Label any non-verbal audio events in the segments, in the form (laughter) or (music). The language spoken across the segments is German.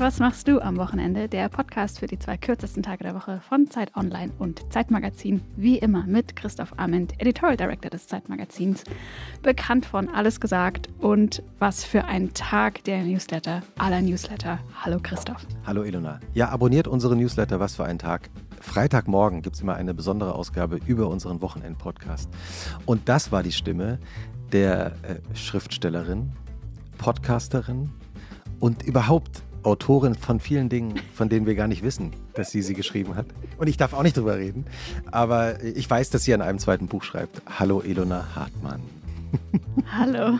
was machst du am Wochenende? Der Podcast für die zwei kürzesten Tage der Woche von Zeit Online und Zeitmagazin. Wie immer mit Christoph Ament, Editorial Director des Zeitmagazins. Bekannt von Alles gesagt und was für ein Tag der Newsletter aller Newsletter. Hallo Christoph. Hallo Ilona. Ja, abonniert unsere Newsletter, was für ein Tag. Freitagmorgen gibt es immer eine besondere Ausgabe über unseren Wochenend-Podcast. Und das war die Stimme der äh, Schriftstellerin, Podcasterin und überhaupt Autorin von vielen Dingen, von denen wir gar nicht wissen, dass sie sie geschrieben hat. Und ich darf auch nicht drüber reden. Aber ich weiß, dass sie an einem zweiten Buch schreibt. Hallo Ilona Hartmann. (laughs) Hallo.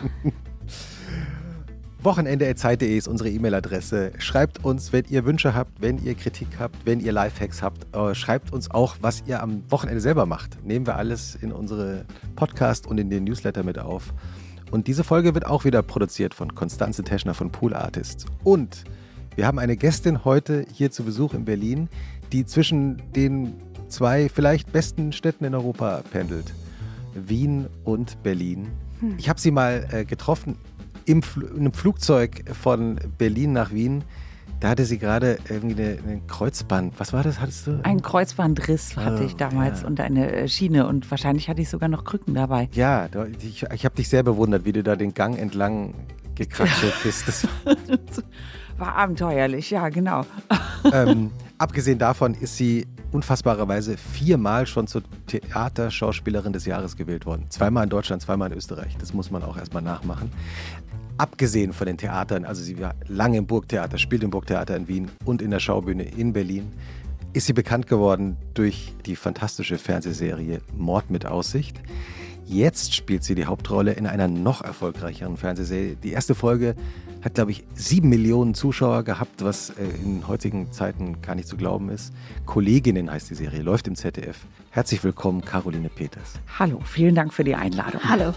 Wochenende.zeit.de ist unsere E-Mail-Adresse. Schreibt uns, wenn ihr Wünsche habt, wenn ihr Kritik habt, wenn ihr Lifehacks habt. Äh, schreibt uns auch, was ihr am Wochenende selber macht. Nehmen wir alles in unsere Podcast und in den Newsletter mit auf. Und diese Folge wird auch wieder produziert von Konstanze Teschner von Pool Artists. Und wir haben eine Gästin heute hier zu Besuch in Berlin, die zwischen den zwei vielleicht besten Städten in Europa pendelt. Wien und Berlin. Hm. Ich habe sie mal äh, getroffen im Fl in einem Flugzeug von Berlin nach Wien. Da hatte sie gerade irgendwie eine, eine, Kreuzband. Was war das? Hattest du? Ein Kreuzbandriss hatte oh, ich damals ja. und eine äh, Schiene und wahrscheinlich hatte ich sogar noch Krücken dabei. Ja, ich, ich habe dich sehr bewundert, wie du da den Gang entlang gekraxelt bist. (laughs) (laughs) War abenteuerlich, ja, genau. Ähm, (laughs) abgesehen davon ist sie unfassbarerweise viermal schon zur Theaterschauspielerin des Jahres gewählt worden. Zweimal in Deutschland, zweimal in Österreich. Das muss man auch erstmal nachmachen. Abgesehen von den Theatern, also sie war lange im Burgtheater, spielt im Burgtheater in Wien und in der Schaubühne in Berlin, ist sie bekannt geworden durch die fantastische Fernsehserie Mord mit Aussicht. Jetzt spielt sie die Hauptrolle in einer noch erfolgreicheren Fernsehserie. Die erste Folge hat, glaube ich, sieben Millionen Zuschauer gehabt, was äh, in heutigen Zeiten gar nicht zu glauben ist. Kolleginnen heißt die Serie, läuft im ZDF. Herzlich willkommen, Caroline Peters. Hallo, vielen Dank für die Einladung. Hallo.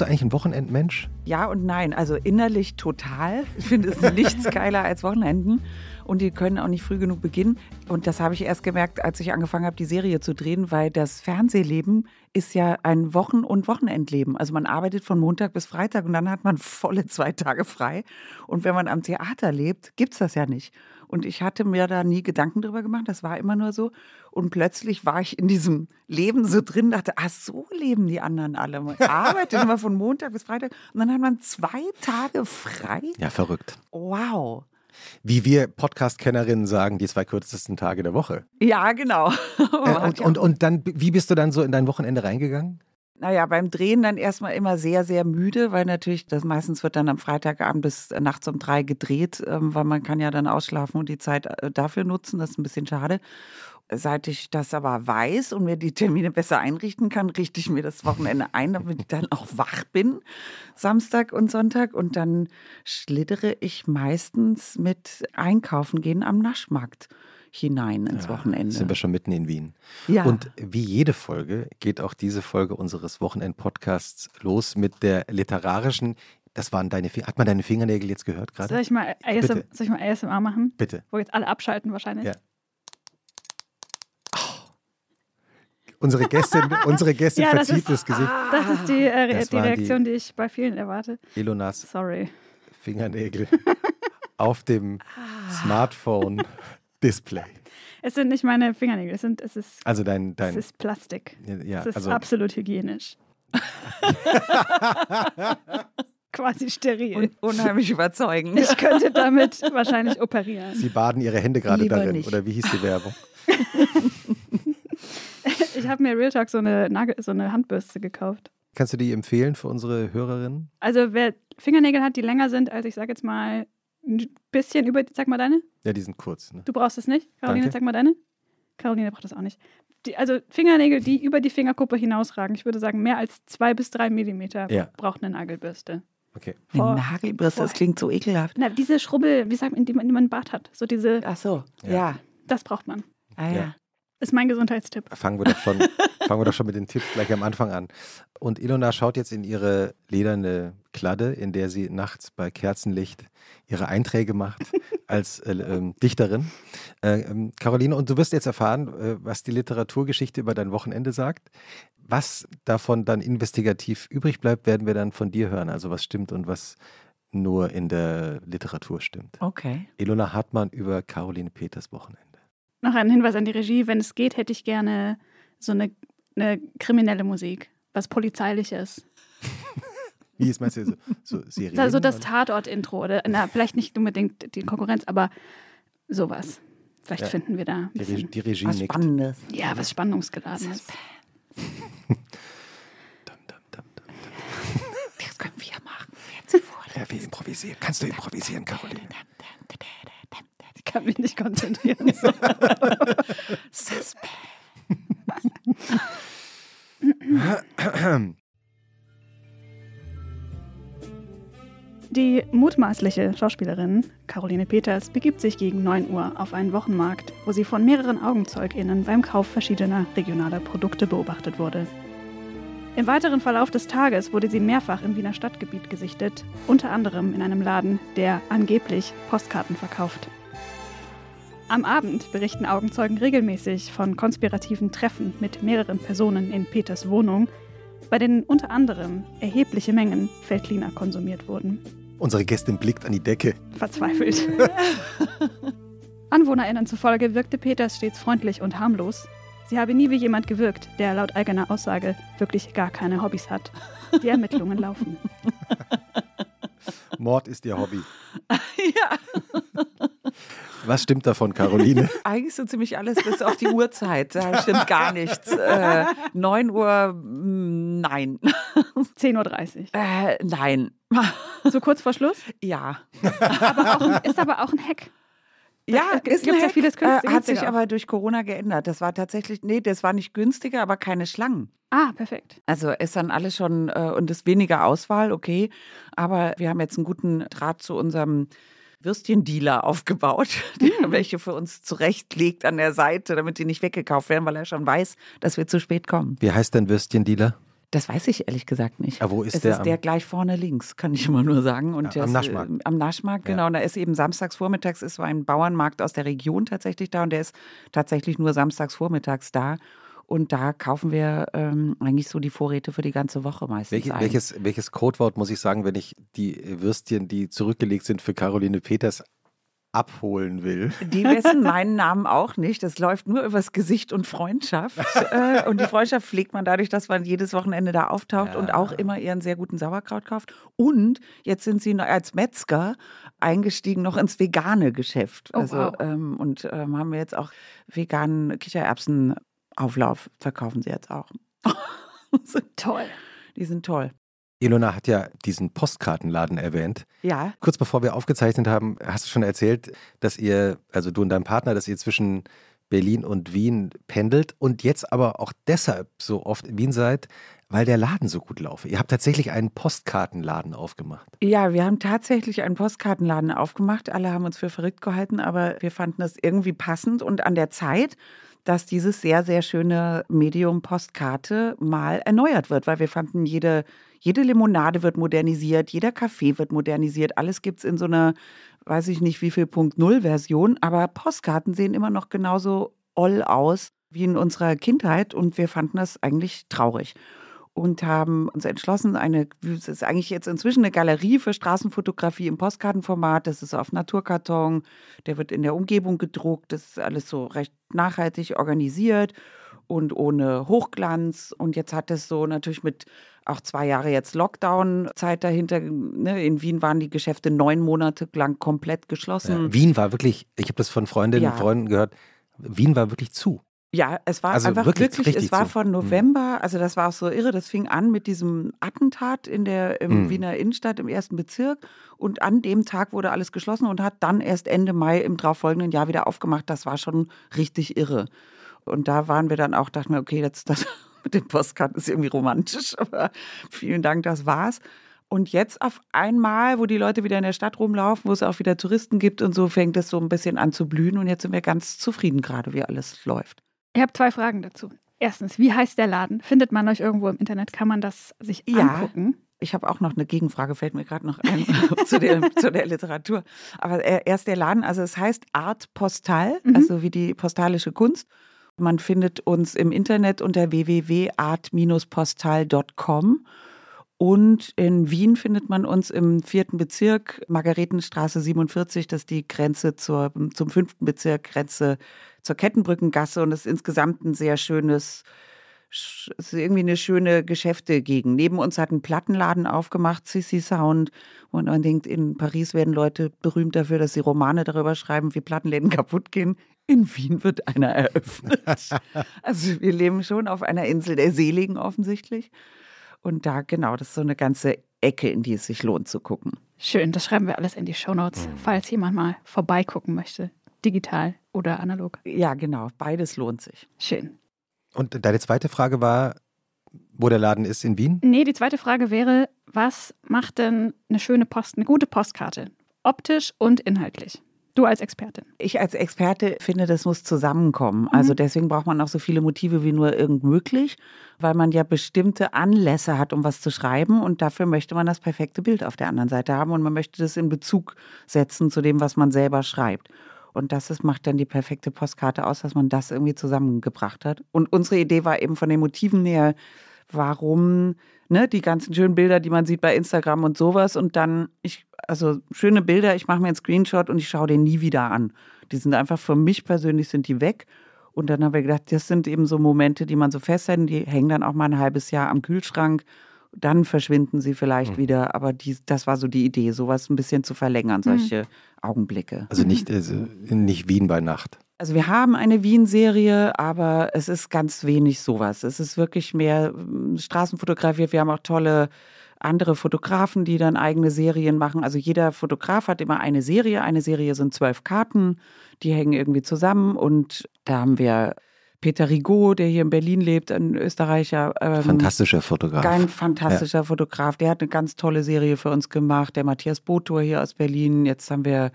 Bist du eigentlich ein Wochenendmensch? Ja und nein. Also innerlich total. Ich finde es nichts (laughs) geiler als Wochenenden. Und die können auch nicht früh genug beginnen. Und das habe ich erst gemerkt, als ich angefangen habe, die Serie zu drehen, weil das Fernsehleben ist ja ein Wochen- und Wochenendleben. Also man arbeitet von Montag bis Freitag und dann hat man volle zwei Tage frei. Und wenn man am Theater lebt, gibt es das ja nicht. Und ich hatte mir da nie Gedanken drüber gemacht. Das war immer nur so. Und plötzlich war ich in diesem Leben so drin, dachte, ach, so leben die anderen alle. Man (laughs) arbeitet immer von Montag bis Freitag. Und dann hat man zwei Tage frei. Ja, verrückt. Wow. Wie wir Podcast-Kennerinnen sagen, die zwei kürzesten Tage der Woche. Ja, genau. (laughs) Äh, und, und, und dann, wie bist du dann so in dein Wochenende reingegangen? Naja, beim Drehen dann erstmal immer sehr, sehr müde, weil natürlich das meistens wird dann am Freitagabend bis nachts um drei gedreht, ähm, weil man kann ja dann ausschlafen und die Zeit äh, dafür nutzen. Das ist ein bisschen schade. Seit ich das aber weiß und mir die Termine besser einrichten kann, richte ich mir das Wochenende ein, damit ich dann auch wach bin, Samstag und Sonntag. Und dann schlittere ich meistens mit Einkaufen gehen am Naschmarkt hinein ins ja, Wochenende. Sind wir schon mitten in Wien. Ja. Und wie jede Folge geht auch diese Folge unseres Wochenend-Podcasts los mit der literarischen. Das waren deine Finger. Hat man deine Fingernägel jetzt gehört gerade? Soll ich mal, ASM, soll ich mal ASMR machen? Bitte. Wo jetzt alle abschalten wahrscheinlich. Ja. Oh. Unsere Gästin, (laughs) unsere Gästin ja, verzieht das, ist, das Gesicht. Das ist die, äh, das die Reaktion, die, die, ich bei vielen erwarte. Elonas Sorry. Fingernägel auf dem ah. Smartphone (laughs) Display. Es sind nicht meine Fingernägel, es, sind, es, ist, also dein, dein, es ist Plastik. Ja, es ist also, absolut hygienisch. (laughs) Quasi steril. Und unheimlich überzeugend. Ich könnte damit wahrscheinlich operieren. Sie baden Ihre Hände gerade darin, nicht. oder wie hieß die Werbung? (laughs) ich habe mir Real Talk so eine, Nagel, so eine Handbürste gekauft. Kannst du die empfehlen für unsere Hörerinnen? Also wer Fingernägel hat, die länger sind als ich sage jetzt mal ein bisschen über, sag mal deine. Ja, die sind kurz. Ne? Du brauchst es nicht. Caroline, Danke. sag mal deine. Caroline braucht das auch nicht. Die, also Fingernägel, die über die Fingerkuppe hinausragen. Ich würde sagen, mehr als zwei bis drei Millimeter ja. braucht eine Nagelbürste. Okay. Vor, eine Nagelbürste, das klingt so ekelhaft. Na, diese Schrubbel, wie sagt man, die man, die man im Bart hat. So diese. Ach so, ja. ja. Das braucht man. Ah ja. ja. Ist mein Gesundheitstipp. Fangen wir doch schon, (laughs) fangen wir doch schon mit den Tipps gleich am Anfang an. Und Ilona schaut jetzt in ihre lederne Kladde, in der sie nachts bei Kerzenlicht ihre Einträge macht (laughs) als äh, ähm, Dichterin. Äh, ähm, Caroline, und du wirst jetzt erfahren, äh, was die Literaturgeschichte über dein Wochenende sagt. Was davon dann investigativ übrig bleibt, werden wir dann von dir hören. Also was stimmt und was nur in der Literatur stimmt. Okay. Ilona Hartmann über Caroline Peters Wochenende. Noch ein Hinweis an die Regie. Wenn es geht, hätte ich gerne so eine, eine kriminelle Musik. Was Polizeiliches. (laughs) Wie ist meinst du so, so Serien? Also das? Tatort-Intro. Oder na, vielleicht nicht unbedingt die Konkurrenz, aber sowas. Vielleicht Ja. finden wir da ein Die, die Regie Was nickt. Spannendes. Ja, was Spannungsgeladenes. Dum, dum, dum. Das können wir machen. Vor. Ja, wir improvisieren. Kannst du improvisieren, Caroline? Ich kann mich nicht konzentrieren. Suspense. (laughs) Die mutmaßliche Schauspielerin Caroline Peters begibt sich gegen 9 Uhr auf einen Wochenmarkt, wo sie von mehreren AugenzeugInnen beim Kauf verschiedener regionaler Produkte beobachtet wurde. Im weiteren Verlauf des Tages wurde sie mehrfach im Wiener Stadtgebiet gesichtet, unter anderem in einem Laden, der angeblich Postkarten verkauft. Am Abend berichten Augenzeugen regelmäßig von konspirativen Treffen mit mehreren Personen in Peters Wohnung, bei denen unter anderem erhebliche Mengen Feldliner konsumiert wurden. Unsere Gästin blickt an die Decke. Verzweifelt. (laughs) AnwohnerInnen zufolge wirkte Peters stets freundlich und harmlos. Sie habe nie wie jemand gewirkt, der laut eigener Aussage wirklich gar keine Hobbys hat. Die Ermittlungen laufen. Mord ist ihr Hobby. (laughs) Ja, Was stimmt davon, Caroline? (laughs) eigentlich so ziemlich alles bis auf die Uhrzeit. Da stimmt gar nichts. Äh, 9 Uhr, mm, nein. (laughs) 10.30 Uhr. Äh, nein. So kurz vor Schluss? Ja. Aber auch ein, ist aber auch ein Hack. Ja, Es ist gibt ja vieles günstiger. äh, Hat sich aber durch Corona geändert. Das war tatsächlich, nee, das war nicht günstiger, aber keine Schlangen. Ah, perfekt. Also ist dann alles schon, äh, und ist weniger Auswahl, okay. Aber wir haben jetzt einen guten Draht zu unserem Würstchendealer aufgebaut, (laughs) der welche für uns zurechtlegt an der Seite, damit die nicht weggekauft werden, weil er schon weiß, dass wir zu spät kommen. Wie heißt dein Würstchendealer? Das weiß ich ehrlich gesagt nicht. Ah, wo ist es der ist am- der gleich vorne links, kann ich immer nur sagen. Und Ja, am das, Naschmarkt. äh, Am Naschmarkt, genau. Ja. Und da ist eben samstags vormittags ist so ein Bauernmarkt aus der Region tatsächlich da und der ist tatsächlich nur samstags vormittags da. Und da kaufen wir ähm, eigentlich so die Vorräte für die ganze Woche meistens Welche, ein. welches, welches Codewort muss ich sagen, wenn ich die Würstchen, die zurückgelegt sind für Caroline Peters, abholen will? Die wissen meinen Namen auch nicht. Das läuft nur übers Gesicht und Freundschaft. (laughs) Äh, und die Freundschaft pflegt man dadurch, dass man jedes Wochenende da auftaucht und auch immer ihren sehr guten Sauerkraut kauft. Und jetzt sind sie als Metzger eingestiegen noch ins vegane Geschäft. Oh, also wow. ähm, und ähm, haben wir jetzt auch veganen Kichererbsenauflauf verkaufen sie jetzt auch. (laughs) Toll. die sind toll. Ilona hat ja diesen Postkartenladen erwähnt. Ja, Kurz bevor wir aufgezeichnet haben, hast du schon erzählt, dass ihr, also du und dein Partner, dass ihr zwischen Berlin und Wien pendelt und jetzt aber auch deshalb so oft in Wien seid, weil der Laden so gut laufe. Ihr habt tatsächlich einen Postkartenladen aufgemacht. Ja, wir haben tatsächlich einen Postkartenladen aufgemacht. Alle haben uns für verrückt gehalten, aber wir fanden das irgendwie passend und an der Zeit, dass dieses sehr, sehr schöne Medium Postkarte mal erneuert wird, weil wir fanden, jede, jede Limonade wird modernisiert, jeder Kaffee wird modernisiert, alles gibt es in so einer, weiß ich nicht wie viel Punkt Null Version, aber Postkarten sehen immer noch genauso oll aus wie in unserer Kindheit und wir fanden das eigentlich traurig und haben uns entschlossen, eine, es ist eigentlich jetzt inzwischen eine Galerie für Straßenfotografie im Postkartenformat. Das ist auf Naturkarton, der wird in der Umgebung gedruckt. Das ist alles so recht nachhaltig organisiert und ohne Hochglanz. Und jetzt hat es so natürlich mit auch zwei Jahre jetzt Lockdown-Zeit dahinter. Ne? In Wien waren die Geschäfte neun Monate lang komplett geschlossen. Ja, Wien war wirklich, ich habe das von Freundinnen Ja. und Freunden gehört, Wien war wirklich zu. Ja, es war Also einfach wirklich wirklich, es war so. von Mhm. November, also das war auch so irre, das fing an mit diesem Attentat in der im Mhm. Wiener Innenstadt im ersten Bezirk und an dem Tag wurde alles geschlossen und hat dann erst Ende Mai im darauffolgenden Jahr wieder aufgemacht. Das war schon richtig irre. Und da waren wir dann auch, dachten wir, okay, das, das (laughs) mit den Postkarten ist irgendwie romantisch, aber vielen Dank, das war's. Und jetzt auf einmal, wo die Leute wieder in der Stadt rumlaufen, wo es auch wieder Touristen gibt und so, fängt es so ein bisschen an zu blühen. Und jetzt sind wir ganz zufrieden gerade, wie alles läuft. Ich habe zwei Fragen dazu. Erstens, wie heißt der Laden? Findet man euch irgendwo im Internet? Kann man das sich Ja. angucken? Ich habe auch noch eine Gegenfrage, fällt mir gerade noch ein (laughs) zu, der, zu der Literatur. Aber erst der Laden, also es heißt Art Postal, Mhm. also wie die postalische Kunst. Man findet uns im Internet unter www.art-postal.com. Und in Wien findet man uns im vierten Bezirk, Margaretenstraße 47, das ist die Grenze zur, zum fünften Bezirk, Grenze zur Kettenbrückengasse. Und es ist insgesamt ein sehr schönes, sch- es ist irgendwie eine schöne Geschäftegegend. Neben uns hat ein Plattenladen aufgemacht, Sissy Sound. Und man denkt, in Paris werden Leute berühmt dafür, dass sie Romane darüber schreiben, wie Plattenläden (laughs) kaputt gehen. In Wien wird einer eröffnet. (laughs) also wir leben schon auf einer Insel der Seligen offensichtlich. Und da, genau, das ist so eine ganze Ecke, in die es sich lohnt zu gucken. Schön, das schreiben wir alles in die Shownotes, falls jemand mal vorbeigucken möchte. Digital oder analog. Ja, genau, beides lohnt sich. Schön. Und deine zweite Frage war, wo der Laden ist in Wien? Nee, die zweite Frage wäre, was macht denn eine schöne Post, eine gute Postkarte? Optisch und inhaltlich. Du als Expertin. Ich als Experte finde, das muss zusammenkommen. Also deswegen braucht man auch so viele Motive wie nur irgend möglich, weil man ja bestimmte Anlässe hat, um was zu schreiben. Und dafür möchte man das perfekte Bild auf der anderen Seite haben und man möchte das in Bezug setzen zu dem, was man selber schreibt. Und das ist, macht dann die perfekte Postkarte aus, dass man das irgendwie zusammengebracht hat. Und unsere Idee war eben von den Motiven her, warum ne, die ganzen schönen Bilder, die man sieht bei Instagram und sowas. Und dann, ich, also schöne Bilder, ich mache mir einen Screenshot und ich schaue den nie wieder an. Die sind einfach für mich persönlich sind die weg. Und dann haben wir gedacht, das sind eben so Momente, die man so festhält, die hängen dann auch mal ein halbes Jahr am Kühlschrank. Dann verschwinden sie vielleicht wieder. Aber die, das war so die Idee, sowas ein bisschen zu verlängern, solche Augenblicke. Also nicht, also nicht Wien bei Nacht. Also wir haben eine Wien-Serie, aber es ist ganz wenig sowas. Es ist wirklich mehr ähm, straßenfotografiert. Wir haben auch tolle andere Fotografen, die dann eigene Serien machen. Also jeder Fotograf hat immer eine Serie. Eine Serie sind zwölf Karten, die hängen irgendwie zusammen. Und da haben wir Peter Rigaud, der hier in Berlin lebt, ein Österreicher. ähm, Fantastischer Fotograf. ein fantastischer Fotograf. Der hat eine ganz tolle Serie für uns gemacht. Der Matthias Botor hier aus Berlin. Jetzt haben wir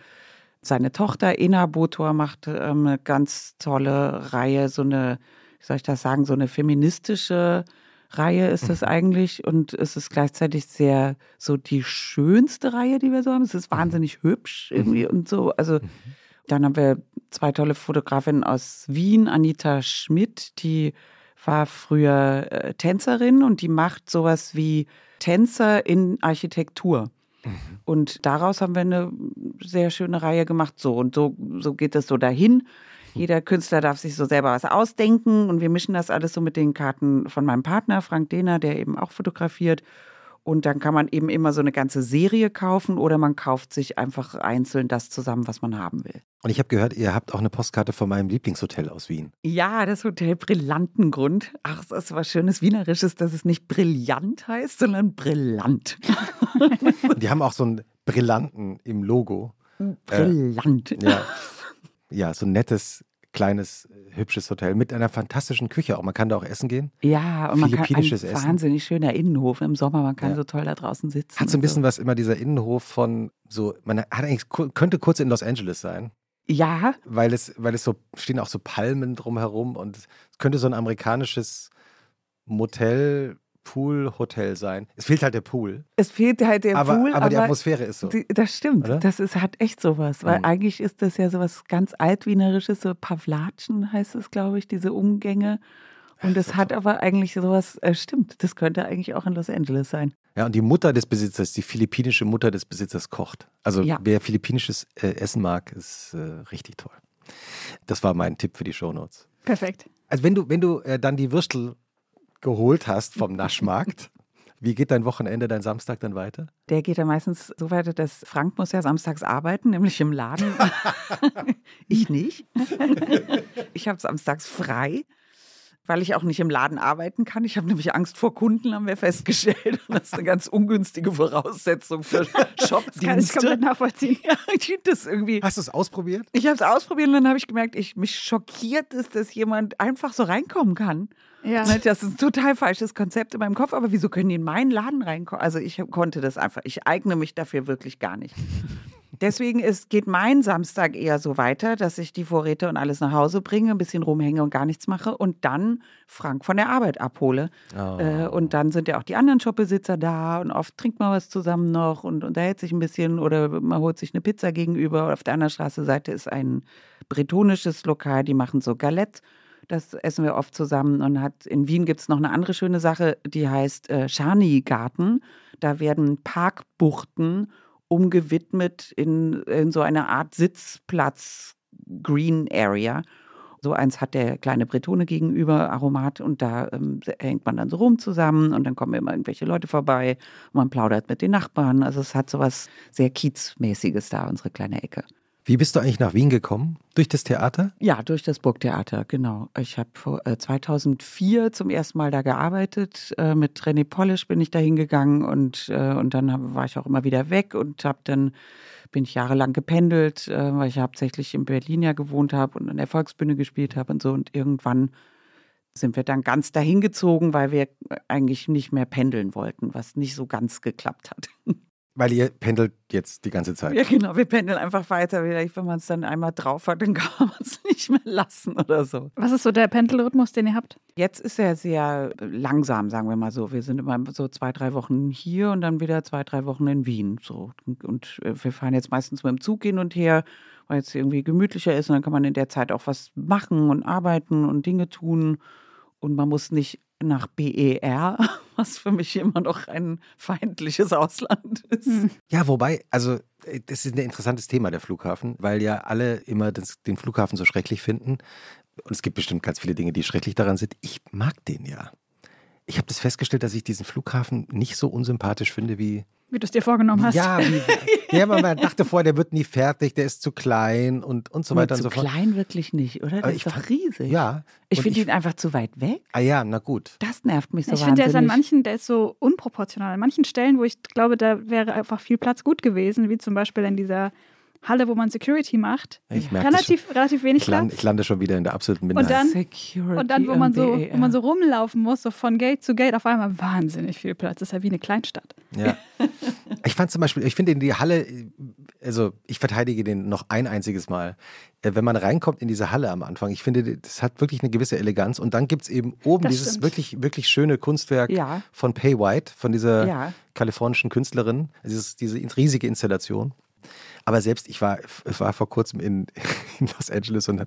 seine Tochter Ena Botor macht ähm, eine ganz tolle Reihe, so eine, wie soll ich das sagen, so eine feministische Reihe ist es eigentlich und es ist gleichzeitig sehr so die schönste Reihe, die wir so haben. Es ist wahnsinnig hübsch irgendwie und so. Also dann haben wir zwei tolle Fotografinnen aus Wien, Anita Schmidt, die war früher äh, Tänzerin und die macht sowas wie Tänzer in Architektur. Und daraus haben wir eine sehr schöne Reihe gemacht. So und so, so geht es so dahin. Jeder Künstler darf sich so selber was ausdenken und wir mischen das alles so mit den Karten von meinem Partner Frank Dehner, der eben auch fotografiert. Und dann kann man eben immer so eine ganze Serie kaufen oder man kauft sich einfach einzeln das zusammen, was man haben will. Und ich habe gehört, ihr habt auch eine Postkarte von meinem Lieblingshotel aus Wien. Ja, das Hotel Brillantengrund. Ach, das ist was Schönes Wienerisches, dass es nicht brillant heißt, sondern brillant. Die haben auch so einen Brillanten im Logo. Brillant. Ja, ja so ein nettes, kleines, hübsches Hotel mit einer fantastischen Küche auch. Man kann da auch essen gehen. Ja, und man kann ein Essen. wahnsinnig schöner Innenhof im Sommer. Man kann Ja. so toll da draußen sitzen. Hat so ein bisschen was immer dieser Innenhof von so, man hat eigentlich, könnte kurz in Los Angeles sein. Ja, weil es, weil es so, stehen auch so Palmen drumherum und es könnte so ein amerikanisches Motel, Pool, Hotel sein. Es fehlt halt der Pool, es fehlt halt der aber, Pool, aber die Atmosphäre ist so. Die, das stimmt. Oder? Das ist, hat echt sowas. Weil Mhm. eigentlich ist das ja sowas ganz altwienerisches, so Pavlatschen heißt es, glaube ich, diese Umgänge. Und es hat aber eigentlich sowas, äh, stimmt, das könnte eigentlich auch in Los Angeles sein. Ja, und die Mutter des Besitzers, die philippinische Mutter des Besitzers kocht. Also Ja. wer philippinisches äh, Essen mag, ist äh, richtig toll. Das war mein Tipp für die Shownotes. Perfekt. Also wenn du, wenn du äh, dann die Würstel geholt hast vom Naschmarkt, wie geht dein Wochenende, dein Samstag dann weiter? Der geht ja meistens so weiter, dass Frank muss ja samstags arbeiten, nämlich im Laden. (laughs) ich nicht. ich habe samstags frei, weil ich auch nicht im Laden arbeiten kann. Ich habe nämlich Angst vor Kunden, haben wir festgestellt. Und das ist eine ganz ungünstige Voraussetzung für (laughs) Das kann ich Shopdienste. komplett nachvollziehen. Ja, ich finde das irgendwie. Hast du es ausprobiert? Ich habe es ausprobiert und dann habe ich gemerkt, ich, mich schockiert ist, dass jemand einfach so reinkommen kann. Ja. Ne, Das ist ein total falsches Konzept in meinem Kopf, aber wieso können die in meinen Laden reinkommen? Also ich konnte das einfach, ich eigne mich dafür wirklich gar nicht. Deswegen ist, geht mein Samstag eher so weiter, dass ich die Vorräte und alles nach Hause bringe, ein bisschen rumhänge und gar nichts mache und dann Frank von der Arbeit abhole. Oh. Äh, und dann sind ja auch die anderen Shopbesitzer da und oft trinkt man was zusammen noch und unterhält sich ein bisschen oder man holt sich eine Pizza gegenüber. Auf der anderen Straßenseite ist ein bretonisches Lokal, die machen so Galette. Das essen wir oft zusammen und hat in Wien gibt es noch eine andere schöne Sache, die heißt äh, Schani-Garten. Da werden Parkbuchten umgewidmet in, in so eine Art Sitzplatz Green Area. So eins hat der kleine Bretone gegenüber, Aromat, und da ähm, hängt man dann so rum zusammen und dann kommen immer irgendwelche Leute vorbei und man plaudert mit den Nachbarn. Also es hat so was sehr Kiezmäßiges da, unsere kleine Ecke. Wie bist du eigentlich nach Wien gekommen? Durch das Theater? Ja, durch das Burgtheater, genau. Ich habe äh, 2004 zum ersten Mal da gearbeitet. Äh, mit René Polish bin ich da hingegangen und, äh, und dann war ich auch immer wieder weg und habe dann bin ich jahrelang gependelt, weil ich hauptsächlich in Berlin ja gewohnt habe und an der Volksbühne gespielt habe und so. Und irgendwann sind wir dann ganz dahin gezogen, weil wir eigentlich nicht mehr pendeln wollten, was nicht so ganz geklappt hat. (laughs) Weil ihr pendelt jetzt die ganze Zeit. Ja, genau, wir pendeln einfach weiter. Vielleicht, wenn man es dann einmal drauf hat, dann (laughs) kann man es nicht mehr lassen oder so. Was ist so der Pendelrhythmus, den ihr habt? Jetzt ist er sehr langsam, sagen wir mal so. Wir sind immer so zwei, drei Wochen hier und dann wieder zwei, drei Wochen in Wien. So. Und wir fahren jetzt meistens mit dem Zug hin und her, weil es irgendwie gemütlicher ist. Und dann kann man in der Zeit auch was machen und arbeiten und Dinge tun. Und man muss nicht nach BER, (laughs) was für mich immer noch ein feindliches Ausland ist. Hm. Ja, wobei, also das ist ein interessantes Thema, der Flughafen, weil ja alle immer das, den Flughafen so schrecklich finden. Und es gibt bestimmt ganz viele Dinge, die schrecklich daran sind. Ich mag den ja. Ich habe das festgestellt, dass ich diesen Flughafen nicht so unsympathisch finde wie. Wie du es dir vorgenommen hast. Ja, wie, ja, man dachte vorher, der wird nie fertig, der ist zu klein und, und so weiter und so fort. Zu klein wirklich nicht, oder? Der ist ich doch fand- riesig. Ja. Ich finde ihn einfach zu weit weg. Ah ja, na gut. Das nervt mich so ich finde, der ist an manchen, der ist so unproportional. An manchen Stellen, wo ich glaube, da wäre einfach viel Platz gut gewesen, wie zum Beispiel in dieser Halle, wo man Security macht. Ich merke Relativ, relativ wenig Ich, land, Platz. ich lande schon wieder in der absoluten Und Minderheit. dann- Security Und dann, wo man, so, wo man so rumlaufen muss, so von Gate zu Gate, auf einmal wahnsinnig viel Platz. Das ist ja wie eine Kleinstadt. Ja. Ich fand zum Beispiel, ich finde in die Halle, also ich verteidige den noch ein einziges Mal. Äh, Wenn man reinkommt in diese Halle am Anfang, ich finde, das hat wirklich eine gewisse Eleganz. Und dann gibt es eben oben Das dieses stimmt. wirklich, wirklich schöne Kunstwerk Ja. von Pay White, von dieser Ja. kalifornischen Künstlerin. Es ist diese riesige Installation. Aber selbst ich war, war vor kurzem in, (laughs) in Los Angeles und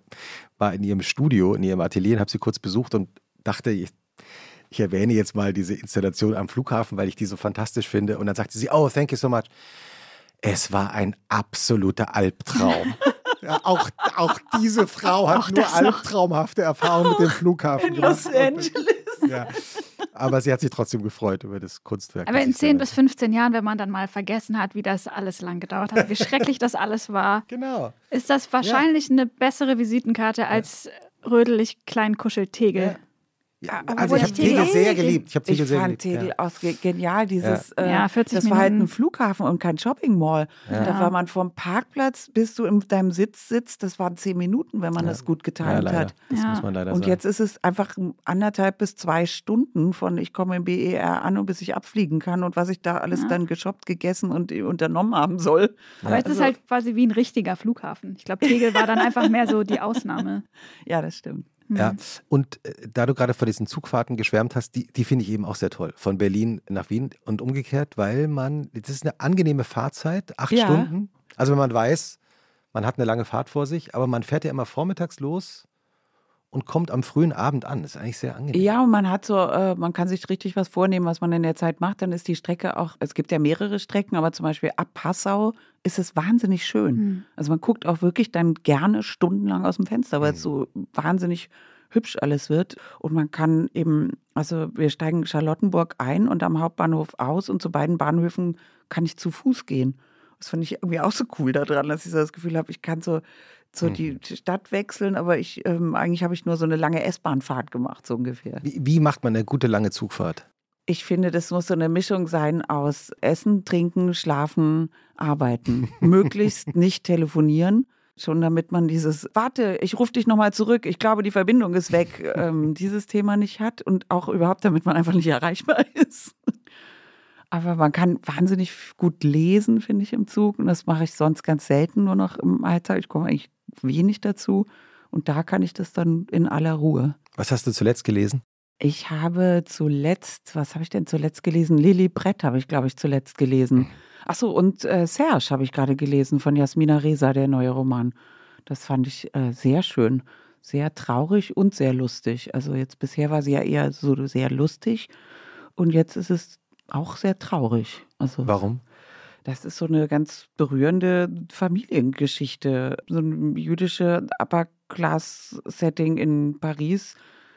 war in ihrem Studio, in ihrem Atelier und habe sie kurz besucht und dachte, ich, ich erwähne jetzt mal diese Installation am Flughafen, weil ich die so fantastisch finde. Und dann sagte sie, oh, thank you so much. Es war ein absoluter Albtraum. (laughs) ja, auch, auch diese Frau hat Auch nur albtraumhafte Erfahrungen mit dem Flughafen in Los gemacht. Angeles. Ja. Aber sie hat sich trotzdem gefreut über das Kunstwerk. Aber in ich 10 da- bis 15 Jahren, wenn man dann mal vergessen hat, wie das alles lang gedauert hat, wie (laughs) schrecklich das alles war, Genau. ist das wahrscheinlich eine bessere Visitenkarte als rödelig klein Kuscheltegel. Ja, Aber also wo ich habe ich Tegel Tegel- sehr geliebt. Ich habe Tegel Ich sehr fand geliebt. Tegel ja. auch ge- genial. Dieses, äh, Ja, 40 das war halt ein Minuten. Flughafen und kein Shopping Mall. Ja. Da war man vom Parkplatz, bis du in deinem Sitz sitzt. Das waren zehn Minuten, wenn man das gut Ja, getimt leider. hat. Das Ja. muss man leider Und sagen. jetzt ist es einfach anderthalb bis zwei Stunden von ich komme im BER an und bis ich abfliegen kann und was ich da alles Ja. dann geshoppt, gegessen und unternommen haben soll. Aber jetzt ist Also- halt quasi wie ein richtiger Flughafen. Ich glaube, Tegel war dann einfach mehr so die Ausnahme. (laughs) Ja, das stimmt. Ja, und äh, da du gerade von diesen Zugfahrten geschwärmt hast, die, die finde ich eben auch sehr toll. Von Berlin nach Wien und umgekehrt, weil man, das ist eine angenehme Fahrzeit, acht Ja. Stunden. Also wenn man weiß, man hat eine lange Fahrt vor sich, aber man fährt ja immer vormittags los und kommt am frühen Abend an. Das ist eigentlich sehr angenehm. Ja, und man hat so, äh, man kann sich richtig was vornehmen, was man in der Zeit macht. Dann ist die Strecke auch, es gibt ja mehrere Strecken, aber zum Beispiel ab Passau ist es wahnsinnig schön. Hm. Also man guckt auch wirklich dann gerne stundenlang aus dem Fenster, weil es so wahnsinnig hübsch alles wird. Und man kann eben, also wir steigen Charlottenburg ein und am Hauptbahnhof aus und zu beiden Bahnhöfen kann ich zu Fuß gehen. Das fand ich irgendwie auch so cool daran, dass ich so das Gefühl habe, ich kann so, so die Stadt wechseln, aber ich ähm, eigentlich habe ich nur so eine lange S-Bahn-Fahrt gemacht, so ungefähr. Wie, wie macht man eine gute lange Zugfahrt? Ich finde, das muss so eine Mischung sein aus Essen, Trinken, Schlafen, Arbeiten. (laughs) Möglichst nicht telefonieren. Schon damit man dieses, warte, ich rufe dich nochmal zurück, ich glaube, die Verbindung ist weg, ähm, (laughs) dieses Thema nicht hat und auch überhaupt, damit man einfach nicht erreichbar (laughs) ist. Aber man kann wahnsinnig gut lesen, finde ich, im Zug. Und das mache ich sonst ganz selten, nur noch im Alltag. Ich komme eigentlich wenig dazu. Und da kann ich das dann in aller Ruhe. Was hast du zuletzt gelesen? Ich habe zuletzt, was habe ich denn zuletzt gelesen? Lili Brett habe ich, glaube ich, zuletzt gelesen. Achso, und äh, Serge habe ich gerade gelesen von Jasmina Reza, der neue Roman. Das fand ich äh, sehr schön. Sehr traurig und sehr lustig. Also jetzt bisher war sie ja eher so sehr lustig. Und jetzt ist es auch sehr traurig. Also Warum? das ist so eine ganz berührende Familiengeschichte. So ein jüdische Upper-Class-Setting in Paris,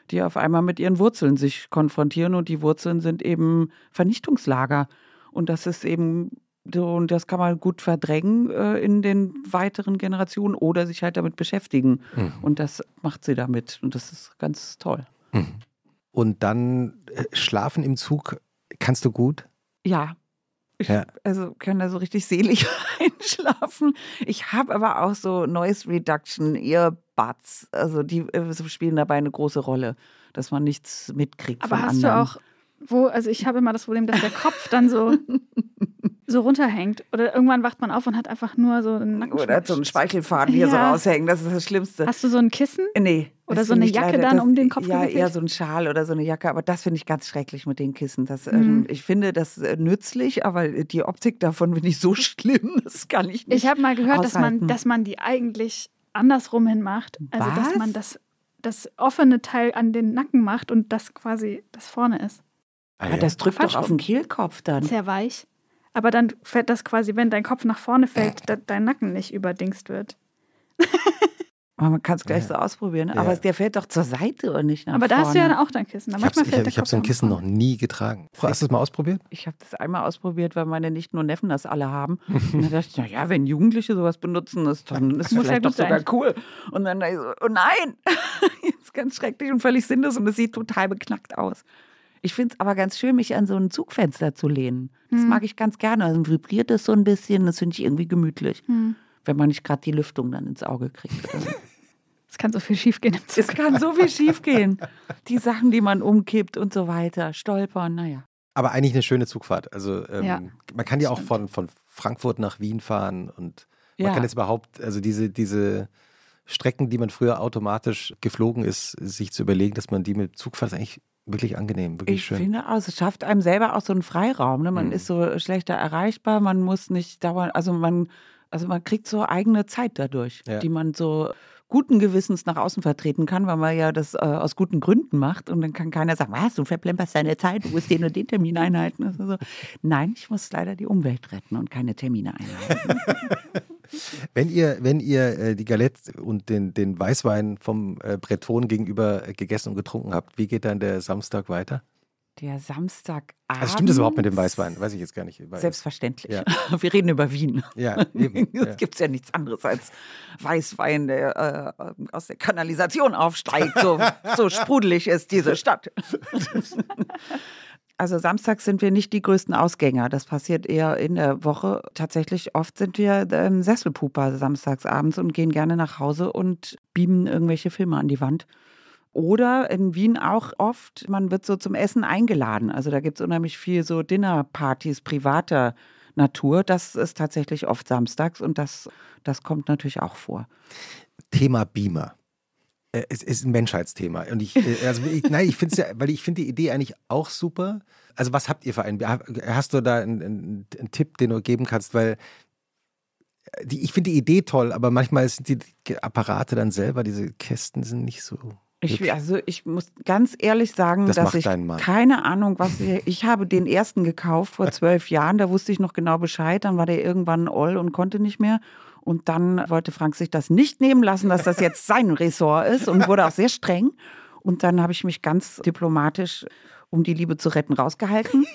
die auf einmal mit ihren Wurzeln sich konfrontieren. Und die Wurzeln sind eben Vernichtungslager. Und das ist eben so, und das kann man gut verdrängen äh, in den weiteren Generationen oder sich halt damit beschäftigen. Mhm. Und das macht sie damit. Und das ist ganz toll. Mhm. Und dann äh, schlafen im Zug kannst du gut? Ja. Ich, Ja. Also kann da so richtig selig (laughs) einschlafen. Ich habe aber auch so Noise Reduction Earbuds. Also die äh, spielen dabei eine große Rolle, dass man nichts mitkriegt. Aber von hast anderen. du auch, wo, also ich habe immer das Problem, dass der Kopf dann so, (laughs) so runterhängt. Oder irgendwann wacht man auf und hat einfach nur so einen Nacken. Oder so einen Speichelfaden hier so Ja. raushängen. Das ist das Schlimmste. Hast du so ein Kissen? Nee. Oder so eine Jacke leider- dann das, um den Kopf Ja, gewickelt? eher so ein Schal oder so eine Jacke. Aber das finde ich ganz schrecklich mit den Kissen. Das, Mhm. ähm, ich finde das äh, nützlich, aber die Optik davon finde ich so (laughs) schlimm. Das kann ich nicht. Ich habe mal gehört, dass man, dass man die eigentlich andersrum hin macht. Also dass Was? man das, das offene Teil an den Nacken macht und das quasi das vorne ist. Ah, ja. das drückt Falsch doch auf den Kehlkopf dann. Sehr weich. Aber dann fällt das quasi, wenn dein Kopf nach vorne fällt, da dein Nacken nicht überdingst wird. (laughs) Aber man kann es gleich Ja. so ausprobieren. Ja. Aber der fällt doch zur Seite und nicht nach Aber da hast du vorne. ja auch dein Kissen. Da Ich habe hab Kopf so ein Kissen noch vorne. nie getragen. Hast du es mal ausprobiert? Ich habe das einmal ausprobiert, weil meine Nichten und Neffen das alle haben. Und dann dachte ich, na ja, wenn Jugendliche sowas benutzen, ist dann ist Muss ja vielleicht doch gut sein. sogar cool. Und dann dachte ich so, oh nein, (laughs) jetzt ganz schrecklich und völlig sinnlos und es sieht total beknackt aus. Ich finde es aber ganz schön, mich an so ein Zugfenster zu lehnen. Das Hm. mag ich ganz gerne. Dann vibriert es so ein bisschen, das finde ich irgendwie gemütlich. Hm. Wenn man nicht gerade die Lüftung dann ins Auge kriegt. Also, (laughs) Es kann so viel schief gehen im es Zug. kann so viel schiefgehen. Die Sachen, die man umkippt und so weiter, stolpern, naja. Aber eigentlich eine schöne Zugfahrt. Also ähm, Ja, man kann ja auch von, von Frankfurt nach Wien fahren und man Ja. kann jetzt überhaupt, also diese, diese Strecken, die man früher automatisch geflogen ist, sich zu überlegen, dass man die mit Zug fährt, ist eigentlich wirklich angenehm, wirklich Ich schön. finde auch, es schafft einem selber auch so einen Freiraum. Ne? Man Mhm. ist so schlechter erreichbar, man muss nicht dauernd, also man, also man kriegt so eigene Zeit dadurch, Ja. die man so guten Gewissens nach außen vertreten kann, weil man ja das äh, aus guten Gründen macht und dann kann keiner sagen, was, du verplemperst deine Zeit, du musst den und den Termin einhalten. (laughs) Also so. Nein, ich muss leider die Umwelt retten und keine Termine einhalten. (laughs) Wenn ihr, wenn ihr äh, die Galette und den, den Weißwein vom äh, Breton gegenüber äh, gegessen und getrunken habt, wie geht dann der Samstag weiter? Der Samstagabend. Also stimmt das überhaupt mit dem Weißwein? Weiß ich jetzt gar nicht. Selbstverständlich. Ja. (laughs) Wir reden über Wien. Ja, (laughs) eben. Es Ja. gibt ja nichts anderes als Weißwein, der äh, aus der Kanalisation aufsteigt. So, (laughs) so sprudelig ist diese Stadt. Also samstags sind wir nicht die größten Ausgänger. Das passiert eher in der Woche. Tatsächlich oft sind wir ähm, Sesselpuper samstags abends und gehen gerne nach Hause und beamen irgendwelche Filme an die Wand. Oder in Wien auch oft, man wird so zum Essen eingeladen. Also da gibt es unheimlich viel so Dinnerpartys privater Natur. Das ist tatsächlich oft samstags und das, das kommt natürlich auch vor. Thema Beamer. Äh, Es ist ein Menschheitsthema. Und ich, äh, also ich, nein, ich finde ja, weil ich finde die Idee eigentlich auch super. Also, was habt ihr für einen? Hast du da einen, einen, einen Tipp, den du geben kannst? Weil äh, die, ich finde die Idee toll, aber manchmal sind die Apparate dann selber, diese Kästen sind nicht so. Ich, also ich muss ganz ehrlich sagen, Das dass ich keine Ahnung, was ich, ich habe den ersten gekauft vor (laughs) zwölf Jahren. Da wusste ich noch genau Bescheid. Dann war der irgendwann all und konnte nicht mehr. Und dann wollte Frank sich das nicht nehmen lassen, dass das jetzt sein Ressort ist und wurde auch sehr streng. Und dann habe ich mich ganz diplomatisch um die Liebe zu retten rausgehalten.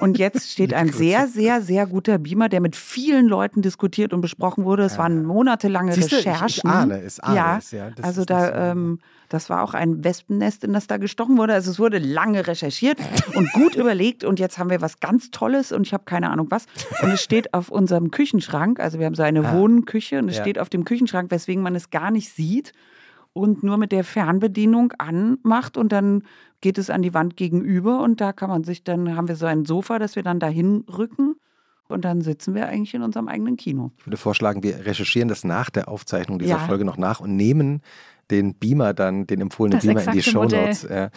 Und jetzt (laughs) steht ein sehr, sehr, sehr guter Beamer, der mit vielen Leuten diskutiert und besprochen wurde. Es waren monatelange Siehst du, ich- ich Recherchen. ahne es, ahne ja, es, ja. Das also ist da, ähm, das war auch ein Wespennest, in das da gestochen wurde. Also es wurde lange recherchiert und gut (laughs) überlegt und jetzt haben wir was ganz Tolles und ich habe keine Ahnung was. Und es steht auf unserem Küchenschrank, also wir haben so eine Ah. Wohnküche und es Ja. steht auf dem Küchenschrank, weswegen man es gar nicht sieht. und nur mit der Fernbedienung anmacht und dann geht es an die Wand gegenüber und da kann man sich dann, haben wir so ein Sofa, das wir dann dahin rücken und dann sitzen wir eigentlich in unserem eigenen Kino. Ich würde vorschlagen, wir recherchieren das nach der Aufzeichnung dieser Ja. Folge noch nach und nehmen den Beamer dann, den empfohlenen Das Beamer in die Shownotes. Äh,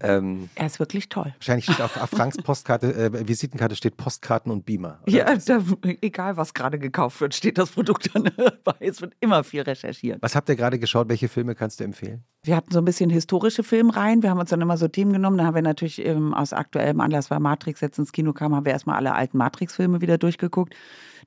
ähm, Er ist wirklich toll. wahrscheinlich steht auf, auf Franks Postkarte, äh, Visitenkarte steht Postkarten und Beamer. oder? Ja, da, egal was gerade gekauft wird, steht das Produkt dann (laughs) dabei. Es wird immer viel recherchiert. Was habt ihr gerade geschaut? Welche Filme kannst du empfehlen? Wir hatten so ein bisschen historische Filme rein. Wir haben uns dann immer so Themen genommen. Da haben wir natürlich ähm, aus aktuellem Anlass, weil Matrix jetzt ins Kino kam, haben wir erstmal alle alten Matrix-Filme wieder durchgeguckt.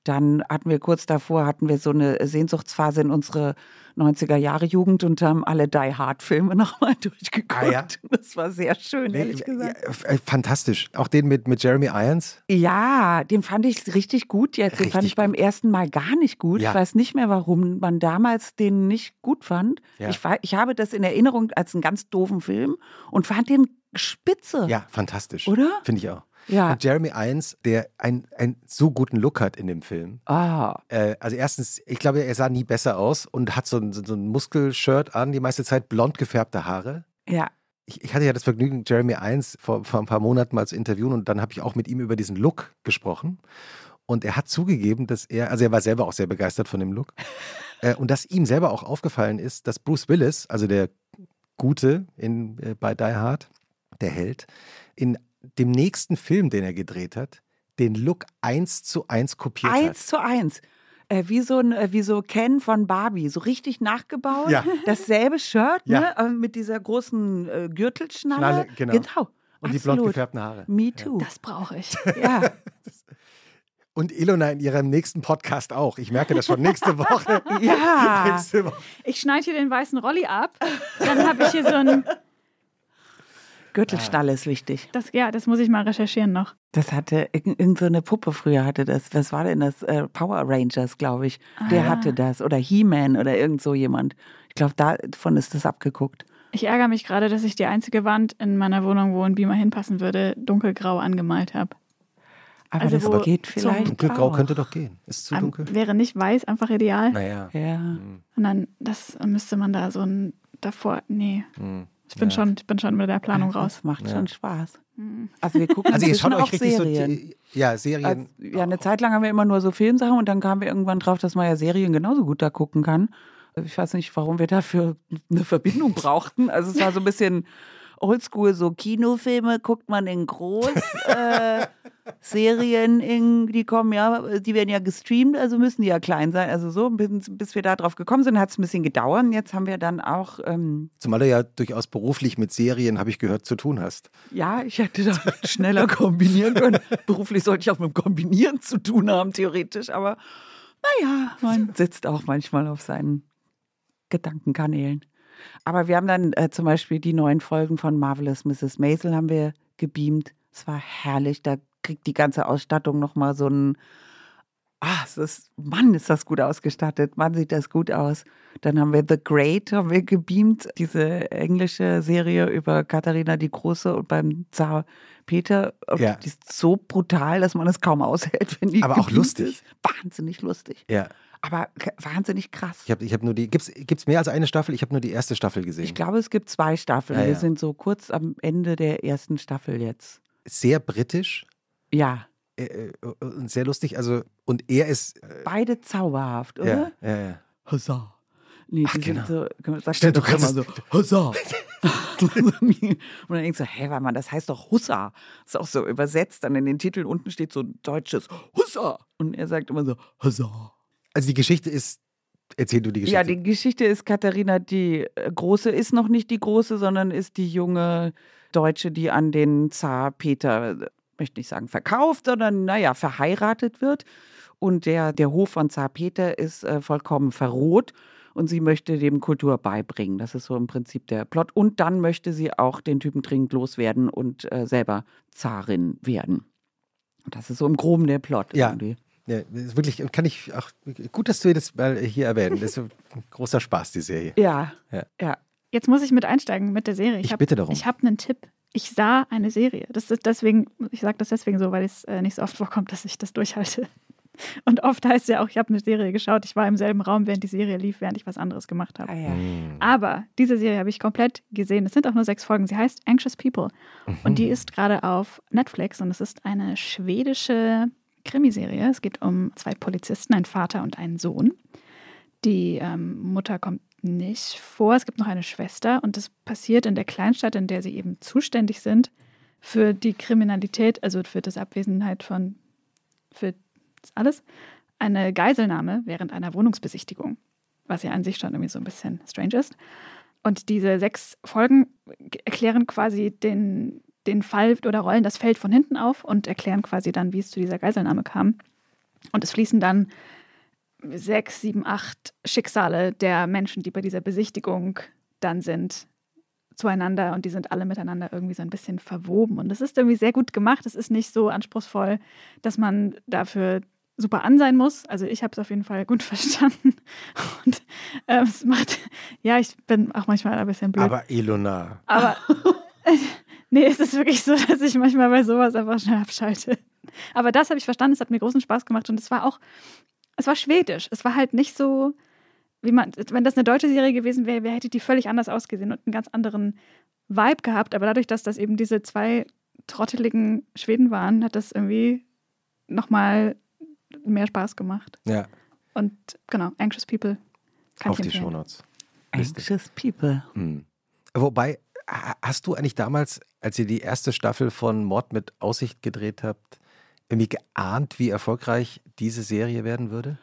Dann hatten wir kurz davor, hatten wir so eine Sehnsuchtsphase in unsere 90er Jahre Jugend und haben alle Die Hard Filme (laughs) nochmal durchgeguckt. Ah, ja? Das war sehr schön, ehrlich Nee, gesagt. ja, äh, fantastisch. Auch den mit, mit Jeremy Irons? Ja, den fand ich richtig gut jetzt. Den fand Richtig ich beim ersten Mal gar nicht gut. Ja. Ich weiß nicht mehr, warum man damals den nicht gut fand. Ich, war, ich habe das in Erinnerung als einen ganz doofen Film und fand den spitze. Ja, fantastisch. Oder? Finde ich auch. Ja. Und Jeremy Irons, der einen, einen so guten Look hat in dem Film. Ah, Äh, also erstens, ich glaube, er sah nie besser aus und hat so ein, so ein Muskelshirt an, die meiste Zeit blond gefärbte Haare. ja. Ich, ich hatte ja das Vergnügen, Jeremy Irons vor, vor ein paar Monaten mal zu interviewen und dann habe ich auch mit ihm über diesen Look gesprochen. Und er hat zugegeben, dass er, also er war selber auch sehr begeistert von dem Look. (laughs) äh, und dass ihm selber auch aufgefallen ist, dass Bruce Willis, also der Gute in, äh, bei Die Hard, der Held, in dem nächsten Film, den er gedreht hat, den Look eins zu eins kopiert hat. Eins zu eins. Äh, wie, so ein, äh, wie so Ken von Barbie, so richtig nachgebaut. Ja. (laughs) Dasselbe Shirt, Ja. ne? äh, mit dieser großen äh, Gürtelschnalle. Schnalle, genau. genau. Und die blond absolut. gefärbten Haare. Me too. Das brauche ich. (laughs) Ja. (laughs) Und Ilona in ihrem nächsten Podcast auch. Ich merke das schon nächste Woche. Ja. nächste Woche. Ich schneide hier den weißen Rolli ab. Dann habe ich hier so ein. Gürtelschnalle ist wichtig. Das, ja, das muss ich mal recherchieren noch. Das hatte irgend irgend so eine Puppe früher hatte das. Was war denn das? Äh, Power Rangers, glaube ich. Der Ah. hatte das. Oder He-Man oder irgend so jemand. Ich glaube, davon ist das abgeguckt. Ich ärgere mich gerade, dass ich die einzige Wand in meiner Wohnung, wo ein Beamer hinpassen würde, dunkelgrau angemalt habe. Aber Also das geht vielleicht. Dunkelgrau auch. könnte doch gehen. Ist zu dunkel? Wäre nicht weiß einfach ideal. Naja. Ja. Und dann das müsste man da so ein davor. Nee. Hm. Ich bin Ja. schon, ich bin schon mit der Planung raus. Das macht Ja. schon Spaß. Mhm. Also wir gucken Also ihr schaut euch auch richtig Serien. so. Ja, Serien. Als, ja, eine Zeit lang haben wir immer nur so Filmsachen und dann kamen wir irgendwann drauf, dass man ja Serien genauso gut da gucken kann. Ich weiß nicht, warum wir dafür eine Verbindung brauchten. Also es war so ein bisschen oldschool, so Kinofilme guckt man in groß, (laughs) äh, Serien, in, die kommen ja, die werden ja gestreamt, also müssen die ja klein sein. Also so, bis, bis wir da drauf gekommen sind, hat es ein bisschen gedauert. Jetzt haben wir dann auch, ähm, Zumal du ja durchaus beruflich mit Serien, habe ich gehört, zu tun hast. ja, ich hätte da (laughs) schneller kombinieren können. Beruflich sollte ich auch mit dem Kombinieren zu tun haben, theoretisch, aber naja, man (laughs) sitzt auch manchmal auf seinen Gedankenkanälen. Aber wir haben dann äh, zum Beispiel die neuen Folgen von Marvelous Mrs. Maisel haben wir gebeamt. Es war herrlich. Da kriegt die ganze Ausstattung nochmal so ein, ah, es ist, Mann, ist das gut ausgestattet. Mann, sieht das gut aus. Dann haben wir The Great, haben wir gebeamt. Diese englische Serie über Katharina die Große und beim Zar Peter. Ja. Die ist so brutal, dass man es kaum aushält, wenn die Aber auch lustig. Ist. Wahnsinnig lustig. Ja. Aber wahnsinnig krass. Ich habe ich hab nur die. Gibt es mehr als eine Staffel? Ich habe nur die erste Staffel gesehen. Ich glaube, es gibt zwei Staffeln. Ja, Wir ja. sind so kurz am Ende der ersten Staffel jetzt. Sehr britisch Ja, äh, äh, und sehr lustig. Also, und er ist. Äh, beide zauberhaft, oder? ja, ja, ja. Huzzah. Nee, Ach, die genau. sind so, sagt Stimmt, du kannst so, Huzzah. (laughs) und dann denkst du, hä, warte mal, das heißt doch Hussa. Das ist auch so übersetzt, dann in den Titeln unten steht so deutsches Hussa. Und er sagt immer so, Huzzah. Also, die Geschichte ist. Erzähl du die Geschichte. Ja, die Geschichte ist, Katharina, die äh, Große ist noch nicht die Große, sondern ist die junge Deutsche, die an den Zar Peter, äh, möchte nicht sagen verkauft, sondern, naja, verheiratet wird. Und der, der Hof von Zar Peter ist äh, vollkommen verroht und sie möchte dem Kultur beibringen. Das ist so im Prinzip der Plot. Und dann möchte sie auch den Typen dringend loswerden und äh, selber Zarin werden. Das ist so im Groben der Plot Ja. irgendwie. Ja, das ist wirklich, kann ich auch, gut, dass wir das mal hier erwähnen. Das ist ein großer Spaß, die Serie. Ja, Ja. ja. Jetzt muss ich mit einsteigen mit der Serie. Ich hab, bitte darum. Ich habe einen Tipp. Ich sah eine Serie. Das ist deswegen, ich sage das deswegen so, weil es äh, nicht so oft vorkommt, dass ich das durchhalte. (laughs) Und oft heißt es ja auch, ich habe eine Serie geschaut, ich war im selben Raum, während die Serie lief, während ich was anderes gemacht habe. Ah, ja. Hm. Aber diese Serie habe ich komplett gesehen. Es sind auch nur sechs Folgen. Sie heißt Anxious People. Und die ist gerade auf Netflix und es ist eine schwedische Krimiserie. Es geht um zwei Polizisten, einen Vater und einen Sohn. Die ähm, Mutter kommt nicht vor. Es gibt noch eine Schwester und es passiert in der Kleinstadt, in der sie eben zuständig sind für die Kriminalität, also für das Abwesenheit von, für das alles, eine Geiselnahme während einer Wohnungsbesichtigung, was ja an sich schon irgendwie so ein bisschen strange ist. Und diese sechs Folgen erklären quasi den, den Fall oder rollen das Feld von hinten auf und erklären quasi dann, wie es zu dieser Geiselnahme kam. Und es fließen dann sechs, sieben, acht Schicksale der Menschen, die bei dieser Besichtigung dann sind, zueinander und die sind alle miteinander irgendwie so ein bisschen verwoben. Und das ist irgendwie sehr gut gemacht. Es ist nicht so anspruchsvoll, dass man dafür super an sein muss. Also ich habe es auf jeden Fall gut (laughs) verstanden. Und ähm, es macht, ja, ich bin auch manchmal ein bisschen blöd. Aber Ilona. Aber (laughs) (laughs) nee, es ist wirklich so, (laughs) dass ich manchmal bei sowas einfach schnell abschalte. Aber das habe ich verstanden, es hat mir großen Spaß gemacht und es war auch, es war schwedisch. Es war halt nicht so, wie man, wenn das eine deutsche Serie gewesen wäre, hätte die völlig anders ausgesehen und einen ganz anderen Vibe gehabt. Aber dadurch, dass das eben diese zwei trotteligen Schweden waren, hat das irgendwie nochmal mehr Spaß gemacht. Ja, Und genau, Anxious People. Kann auf ich die. Shownotes. Anxious People. Hm. Wobei, hast du eigentlich damals, als ihr die erste Staffel von Mord mit Aussicht gedreht habt, irgendwie geahnt, wie erfolgreich diese Serie werden würde?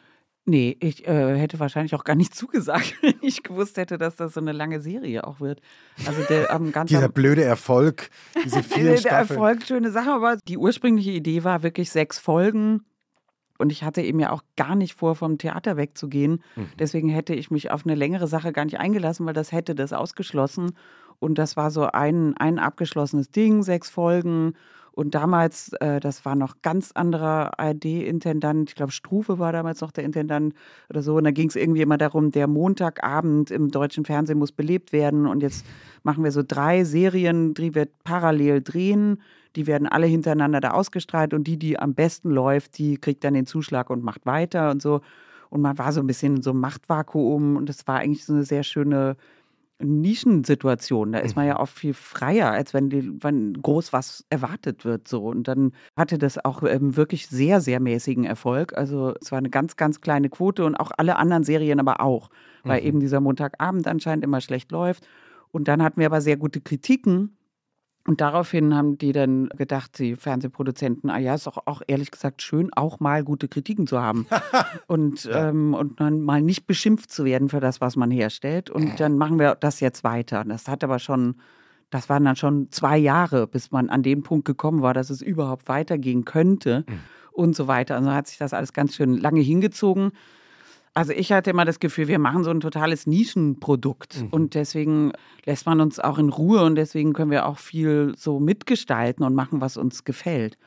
Nee, ich äh, hätte wahrscheinlich auch gar nicht (laughs) zugesagt, wenn ich gewusst hätte, dass das so eine lange Serie auch wird. Also der ähm, ganz Dieser blöde Erfolg, diese (laughs) vielen der Staffeln. Erfolg, schöne Sache, aber die ursprüngliche Idee war wirklich sechs Folgen. Und ich hatte eben ja auch gar nicht vor, vom Theater wegzugehen. Mhm. Deswegen hätte ich mich auf eine längere Sache gar nicht eingelassen, weil das hätte das ausgeschlossen. Und das war so ein, ein abgeschlossenes Ding, sechs Folgen. Und damals, äh, das war noch ganz anderer ARD-Intendant, ich glaube Struve war damals noch der Intendant oder so. Und da ging es irgendwie immer darum, der Montagabend im deutschen Fernsehen muss belebt werden. Und jetzt machen wir so drei Serien, die wir parallel drehen. Die werden alle hintereinander da ausgestrahlt und die, die am besten läuft, die kriegt dann den Zuschlag und macht weiter und so. Und man war so ein bisschen in so einem Machtvakuum und es war eigentlich so eine sehr schöne Nischensituation. Da ist man ja auch viel freier, als wenn, die, wenn groß was erwartet wird. So. Und dann hatte das auch ähm, wirklich sehr, sehr mäßigen Erfolg. Also es war eine ganz, ganz kleine Quote und auch alle anderen Serien aber auch, weil eben dieser Montagabend anscheinend immer schlecht läuft. Und dann hatten wir aber sehr gute Kritiken. Und daraufhin haben die dann gedacht, die Fernsehproduzenten, ah ja, ist doch auch ehrlich gesagt schön, auch mal gute Kritiken zu haben. (laughs) und, ähm, und dann mal nicht beschimpft zu werden für das, was man herstellt. Und dann machen wir das jetzt weiter. Das hat aber schon, das waren dann schon zwei Jahre, bis man an den Punkt gekommen war, dass es überhaupt weitergehen könnte und so weiter. Also hat sich das alles ganz schön lange hingezogen. Also ich hatte immer das Gefühl, wir machen so ein totales Nischenprodukt und deswegen lässt man uns auch in Ruhe und deswegen können wir auch viel so mitgestalten und machen, was uns gefällt.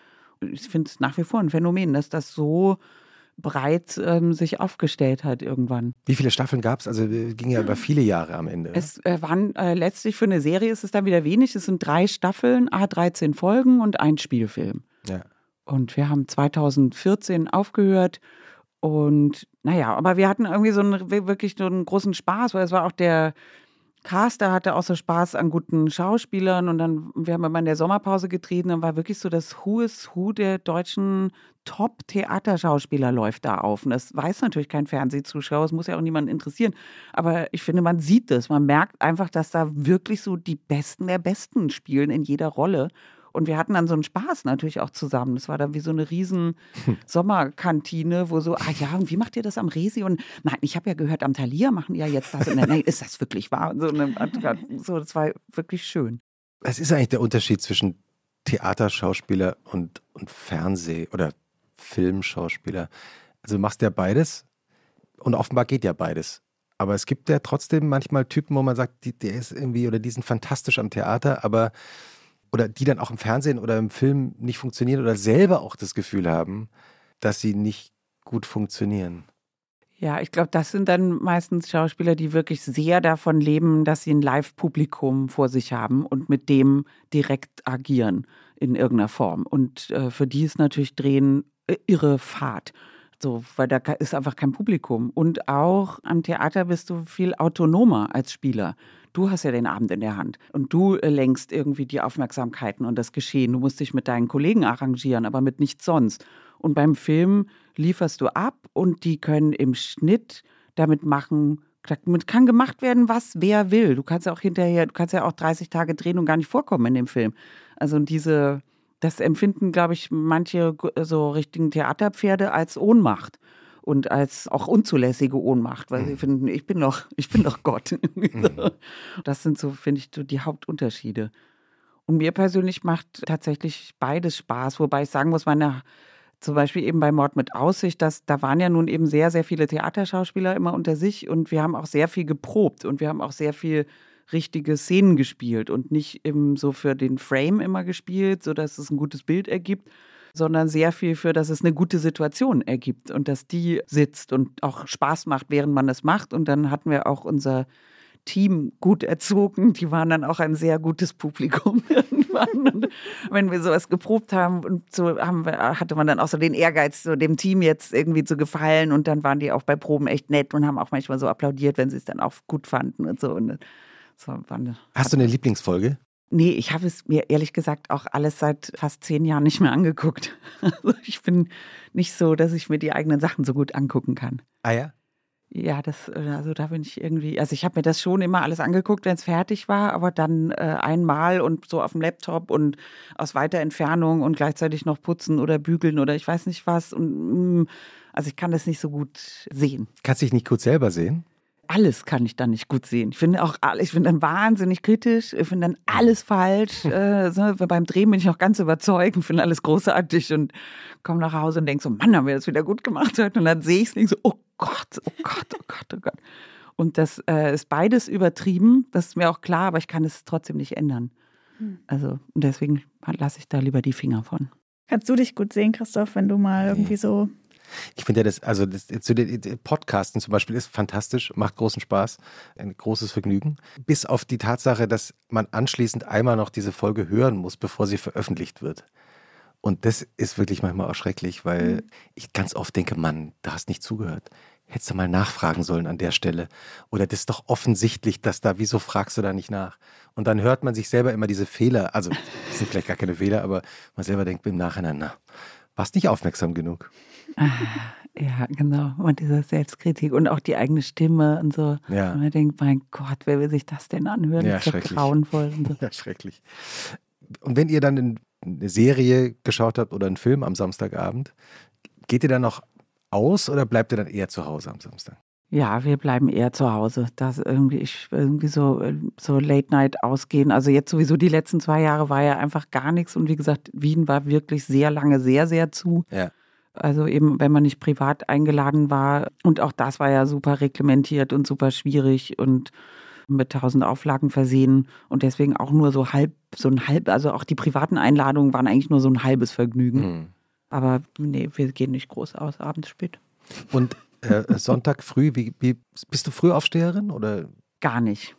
Ich finde es nach wie vor ein Phänomen, dass das so breit ähm, sich aufgestellt hat irgendwann. Wie viele Staffeln gab es? Also äh, ging ja über viele Jahre am Ende. Es äh, waren äh, letztlich für eine Serie ist es dann wieder wenig. Es sind drei Staffeln, a 13 Folgen und ein Spielfilm. ja. Und wir haben 2014 aufgehört. Und naja, aber wir hatten irgendwie so einen, wirklich so einen großen Spaß, weil es war auch der Caster hatte auch so Spaß an guten Schauspielern und dann, wir haben immer in der Sommerpause getreten, dann war wirklich so das Who is Who der deutschen Top-Theaterschauspieler läuft da auf. Und das weiß natürlich kein Fernsehzuschauer, es muss ja auch niemanden interessieren. Aber ich finde, man sieht das, man merkt einfach, dass da wirklich so die Besten der Besten spielen in jeder Rolle. Und wir hatten dann so einen Spaß natürlich auch zusammen. Das war dann wie so eine riesen Sommerkantine, wo so, ah ja, und wie macht ihr das am Resi? Und nein, ich habe ja gehört, am Thalia machen ja jetzt das. Und dann, nein, ist das wirklich wahr? Und so, und so, das war wirklich schön. Was ist eigentlich der Unterschied zwischen Theaterschauspieler und, und Fernseh- oder Filmschauspieler? Also du machst ja beides und offenbar geht ja beides. Aber es gibt ja trotzdem manchmal Typen, wo man sagt, die, der ist irgendwie oder die sind fantastisch am Theater, aber oder die dann auch im Fernsehen oder im Film nicht funktionieren oder selber auch das Gefühl haben, dass sie nicht gut funktionieren. Ja, ich glaube, das sind dann meistens Schauspieler, die wirklich sehr davon leben, dass sie ein Live-Publikum vor sich haben und mit dem direkt agieren in irgendeiner Form. Und äh, für die ist natürlich Drehen äh, irre Fahrt. So, weil da ist einfach kein Publikum. Und auch am Theater bist du viel autonomer als Spieler. Du hast ja den Abend in der Hand und du äh, lenkst irgendwie die Aufmerksamkeiten und das Geschehen. Du musst dich mit deinen Kollegen arrangieren, aber mit nichts sonst. Und beim Film lieferst du ab und die können im Schnitt damit machen, damit kann gemacht werden, was wer will. Du kannst ja auch hinterher, du kannst ja auch 30 Tage drehen und gar nicht vorkommen in dem Film. Also diese, das empfinden, glaube ich, manche so richtigen Theaterpferde als Ohnmacht und als auch unzulässige Ohnmacht, weil sie mhm. finden, ich bin doch, ich bin doch Gott. (laughs) Mhm. das sind so, finde ich, so die Hauptunterschiede. Und mir persönlich macht tatsächlich beides Spaß, wobei ich sagen muss, meine zum Beispiel eben bei Mord mit Aussicht, dass da waren ja nun eben sehr, sehr viele Theaterschauspieler immer unter sich und wir haben auch sehr viel geprobt und wir haben auch sehr viel richtige Szenen gespielt und nicht eben so für den Frame immer gespielt, sodass es ein gutes Bild ergibt, sondern sehr viel für, dass es eine gute Situation ergibt und dass die sitzt und auch Spaß macht, während man es macht. Und dann hatten wir auch unser Team gut erzogen. Die waren dann auch ein sehr gutes Publikum (laughs) irgendwann. Und wenn wir sowas geprobt haben und so haben wir, hatte man dann auch so den Ehrgeiz, so dem Team jetzt irgendwie zu gefallen. Und dann waren die auch bei Proben echt nett und haben auch manchmal so applaudiert, wenn sie es dann auch gut fanden und so. Und so waren, Hast du eine Lieblingsfolge? Nee, ich habe es mir ehrlich gesagt auch alles seit fast zehn Jahren nicht mehr angeguckt. (laughs) Also ich bin nicht so, dass ich mir die eigenen Sachen so gut angucken kann. Ah ja? Ja, das, also da bin ich irgendwie, also ich habe mir das schon immer alles angeguckt, wenn es fertig war, aber dann äh, einmal und so auf dem Laptop und aus weiter Entfernung und gleichzeitig noch putzen oder bügeln oder ich weiß nicht was. Und mm, also ich kann das nicht so gut sehen. Kannst du dich nicht gut selber sehen? Alles kann ich dann nicht gut sehen. Ich finde auch, ich bin dann wahnsinnig kritisch, ich finde dann alles falsch. Äh, so, beim Drehen bin ich auch ganz überzeugt, finde alles großartig und komme nach Hause und denke so, Mann, haben wir das wieder gut gemacht heute. Und dann sehe ich es nicht so, oh Gott, oh Gott, oh Gott, oh Gott. Und das äh, ist beides übertrieben, das ist mir auch klar, aber ich kann es trotzdem nicht ändern. Hm. Also, und deswegen lasse ich da lieber die Finger von. Kannst du dich gut sehen, Christoph, wenn du mal irgendwie so ich finde ja das, also das, zu den Podcasten zum Beispiel ist fantastisch, macht großen Spaß, ein großes Vergnügen. Bis auf die Tatsache, dass man anschließend einmal noch diese Folge hören muss, bevor sie veröffentlicht wird. Und das ist wirklich manchmal auch schrecklich, weil mhm. ich ganz oft denke, Mann, da hast nicht zugehört. Hättest du mal nachfragen sollen an der Stelle. Oder das ist doch offensichtlich, dass da, wieso fragst du da nicht nach? Und dann hört man sich selber immer diese Fehler, also das sind vielleicht gar keine Fehler, aber man selber denkt im Nachhinein, na, warst nicht aufmerksam genug. Ah, ja, genau. Und diese Selbstkritik und auch die eigene Stimme und so. Ja. Und man denkt, mein Gott, wer will sich das denn anhören? Ja, das ist ja grauenvoll. Und so. (laughs) Ja, schrecklich. Und wenn ihr dann eine Serie geschaut habt oder einen Film am Samstagabend, geht ihr dann noch aus oder bleibt ihr dann eher zu Hause am Samstag? Ja, wir bleiben eher zu Hause. Das irgendwie, ich, irgendwie so, so Late Night ausgehen. Also jetzt sowieso die letzten zwei Jahre war ja einfach gar nichts. Und wie gesagt, Wien war wirklich sehr lange sehr, sehr zu. Ja. Also eben, wenn man nicht privat eingeladen war. Und auch das war ja super reglementiert und super schwierig und mit tausend Auflagen versehen und deswegen auch nur so halb, so ein halb, also auch die privaten Einladungen waren eigentlich nur so ein halbes Vergnügen. Mhm. Aber nee, wir gehen nicht groß aus, abends spät. Und äh, Sonntag früh, wie, wie, bist du Frühaufsteherin oder? Gar nicht.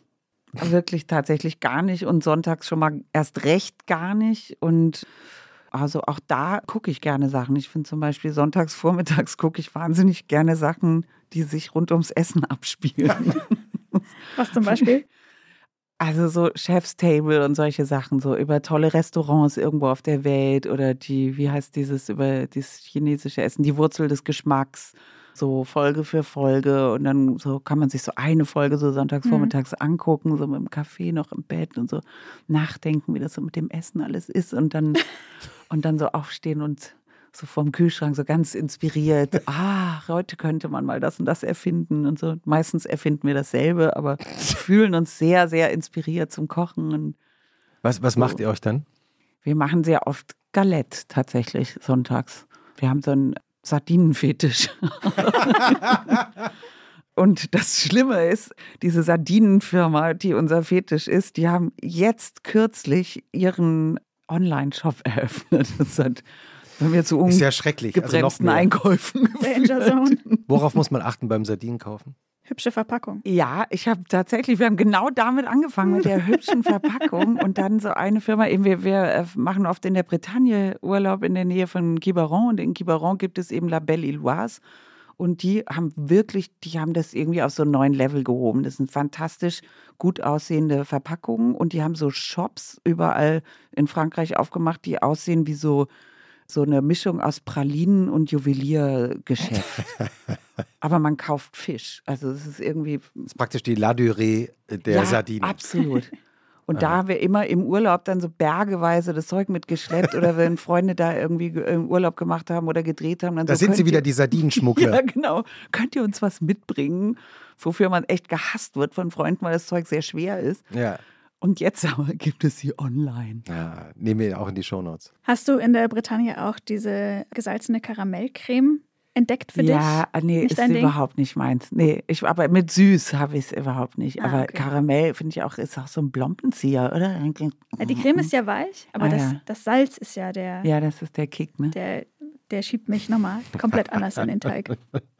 Wirklich tatsächlich gar nicht und sonntags schon mal erst recht gar nicht und also auch da gucke ich gerne Sachen. Ich finde zum Beispiel sonntags vormittags gucke ich wahnsinnig gerne Sachen, die sich rund ums Essen abspielen. Was zum Beispiel? Also so Chef's Table und solche Sachen, so über tolle Restaurants irgendwo auf der Welt oder die, wie heißt dieses, über dieses chinesische Essen, die Wurzel des Geschmacks, so Folge für Folge und dann so kann man sich so eine Folge so sonntags mhm. vormittags mhm. angucken, so mit dem Kaffee noch im Bett und so nachdenken, wie das so mit dem Essen alles ist und dann (laughs) und dann so aufstehen und so vorm Kühlschrank so ganz inspiriert. (laughs) Ah, heute könnte man mal das und das erfinden und so. Meistens erfinden wir dasselbe, aber (laughs) fühlen uns sehr, sehr inspiriert zum Kochen. Und was, was macht ihr euch dann? Wir machen sehr oft Galette tatsächlich sonntags. Wir haben so einen Sardinenfetisch. (laughs) Und das Schlimme ist, diese Sardinenfirma, die unser Fetisch ist, die haben jetzt kürzlich ihren Online-Shop (laughs) eröffnet. Das hat wenn wir zu ist ja schrecklich. gebremsten also Einkäufen (laughs) Worauf muss man achten beim Sardinen kaufen? Hübsche Verpackung. Ja, ich habe tatsächlich, wir haben genau damit angefangen, mit der hübschen Verpackung. Und dann so eine Firma, eben wir, wir äh, machen oft in der Bretagne Urlaub in der Nähe von Quiberon. Und in Quiberon gibt es eben La Belle Illoise. Und die haben wirklich, die haben das irgendwie auf so einen neuen Level gehoben. Das sind fantastisch gut aussehende Verpackungen. Und die haben so Shops überall in Frankreich aufgemacht, die aussehen wie so so eine Mischung aus Pralinen und Juweliergeschäft. (laughs) Aber man kauft Fisch. Also es ist irgendwie. Das ist praktisch die La Durée der ja, Sardinen. Absolut. Und da haben wir immer im Urlaub dann so bergeweise das Zeug mitgeschleppt oder wenn (laughs) Freunde da irgendwie im Urlaub gemacht haben oder gedreht haben. Dann da so, sind sie wieder ihr, die (laughs) Sardinenschmuggler. ja, genau. Könnt ihr uns was mitbringen, wofür man echt gehasst wird von Freunden, weil das Zeug sehr schwer ist? Ja. Und jetzt aber (laughs) gibt es sie online. Ja, nehmen wir auch in die Shownotes. Hast du in der Bretagne auch diese gesalzene Karamellcreme entdeckt für ja, dich? Ja, nee, nicht ist überhaupt nicht meins. Nee, ich, aber mit süß habe ich es überhaupt nicht. Ah, aber okay. Karamell finde ich auch, ist auch so ein Blompenzieher, oder? Ja, die Creme ist ja weich, aber Ah, das, ja. das Salz ist ja der, Ja, das ist der Kick, ne? der, der schiebt mich nochmal komplett anders in den Teig.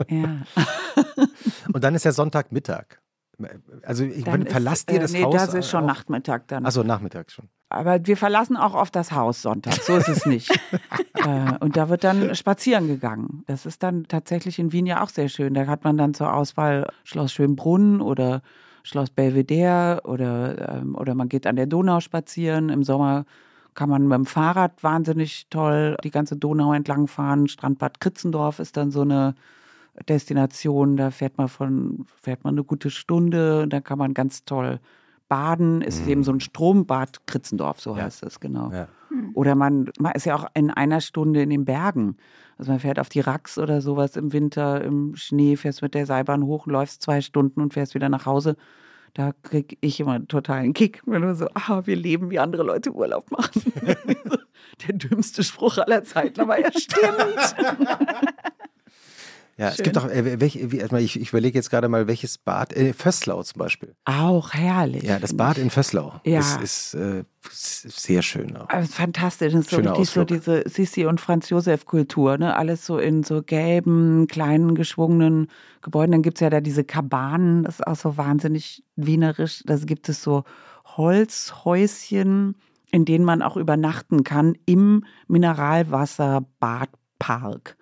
Ja. (laughs) Und dann ist ja Sonntagmittag. Also ich Dann bin, verlasst ist, ihr das nee, Haus? das ist schon auch? Nachmittag dann. Achso, Nachmittag schon. Aber wir verlassen auch oft das Haus Sonntag, so ist es nicht. (laughs) äh, und da wird dann spazieren gegangen. Das ist dann tatsächlich in Wien ja auch sehr schön. Da hat man dann zur Auswahl Schloss Schönbrunn oder Schloss Belvedere oder, ähm, oder man geht an der Donau spazieren. Im Sommer kann man mit dem Fahrrad wahnsinnig toll die ganze Donau entlang fahren. Strandbad Kritzendorf ist dann so eine Destination. Da fährt man von, fährt man eine gute Stunde und da kann man ganz toll baden. Es ist eben so ein Strombad Kritzendorf, so Ja. heißt es, genau. Ja. Oder man, man ist ja auch in einer Stunde in den Bergen. Also man fährt auf die Rax oder sowas im Winter, im Schnee, fährst mit der Seilbahn hoch, läufst zwei Stunden und fährst wieder nach Hause. Da kriege ich immer einen totalen Kick, wenn du so, ah, wir leben, wie andere Leute Urlaub machen. (laughs) der dümmste Spruch aller Zeiten, aber er stimmt. (laughs) Ja, es Schön. gibt auch, äh, welche, wie, erstmal, ich, ich überlege jetzt gerade mal, welches Bad, äh, Vösslau zum Beispiel. Auch herrlich. Ja, das Bad in Vösslau Ja. ist, ist, äh, sehr schön auch. Es ist fantastisch. Das ist so Schöner richtig so Ausflug. diese Sissi und Franz Josef Kultur, ne? Alles so in so gelben, kleinen, geschwungenen Gebäuden. Dann gibt es ja da diese Kabanen, das ist auch so wahnsinnig wienerisch. Da gibt es so Holzhäuschen, in denen man auch übernachten kann im Mineralwasserbadpark.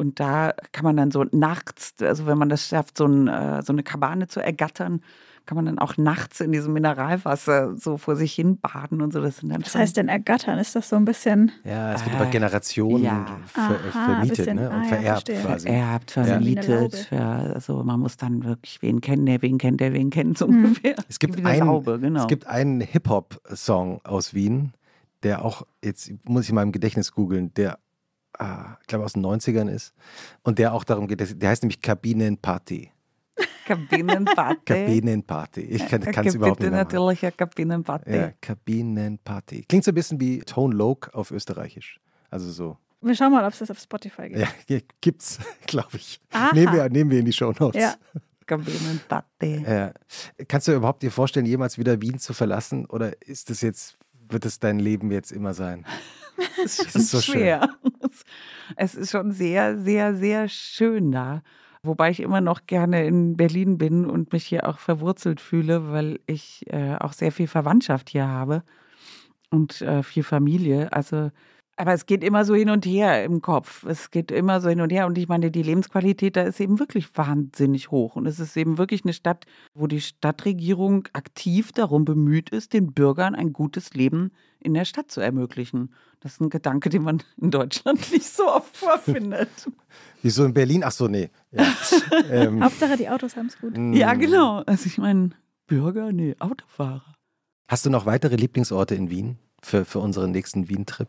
Und da kann man dann so nachts, also wenn man das schafft, so, ein, äh, so eine Kabane zu ergattern, kann man dann auch nachts in diesem Mineralwasser so vor sich hin baden und so. Das sind dann Was schon heißt denn ergattern? Ist das so ein bisschen Ja, es wird Äh, über Generationen ja. ver Aha, vermietet bisschen- ne? und ah ja, vererbt verstehe. quasi. vererbt, Ja. vermietet. Ja, also man muss dann wirklich wen kennen, der wen kennt, der wen kennt, so Mhm. ungefähr. Es gibt, einen, Taube, genau. es gibt einen Hip-Hop-Song aus Wien, der auch, jetzt muss ich in meinem Gedächtnis googeln, der, ah, ich glaube, aus den 90ern ist. Und der auch darum geht, der heißt nämlich Kabinenparty. Kabinenparty. (laughs) Kabinenparty. Ich kann es überhaupt nicht natürlich eine Kabinenparty. Ja, Kabinenparty. Klingt so ein bisschen wie Tone Loc auf Österreichisch. Also so. Wir schauen mal, ob es das auf Spotify gibt. Ja, gibt's, (laughs) glaube ich. Aha. Nehmen wir, nehmen wir in die Show Notes. Ja. Kabinenparty. Ja. Kannst du überhaupt dir vorstellen, jemals wieder Wien zu verlassen? Oder ist das jetzt, wird es dein Leben jetzt immer sein? (laughs) Es ist ist so schön. schwer. Es ist schon sehr, sehr, sehr schön da. Wobei ich immer noch gerne in Berlin bin und mich hier auch verwurzelt fühle, weil ich äh, auch sehr viel Verwandtschaft hier habe und äh, viel Familie. Also, aber es geht immer so hin und her im Kopf. Es geht immer so hin und her. Und ich meine, die Lebensqualität da ist eben wirklich wahnsinnig hoch. Und es ist eben wirklich eine Stadt, wo die Stadtregierung aktiv darum bemüht ist, den Bürgern ein gutes Leben in der Stadt zu ermöglichen. Das ist ein Gedanke, den man in Deutschland (laughs) nicht so oft vorfindet. (laughs) Wieso in Berlin? Ach so, nee. Ja. (laughs) ähm, Hauptsache, die Autos haben es gut. Ja, genau. Also ich meine, Bürger, nee, Autofahrer. Hast du noch weitere Lieblingsorte in Wien für, für unseren nächsten Wien-Trip?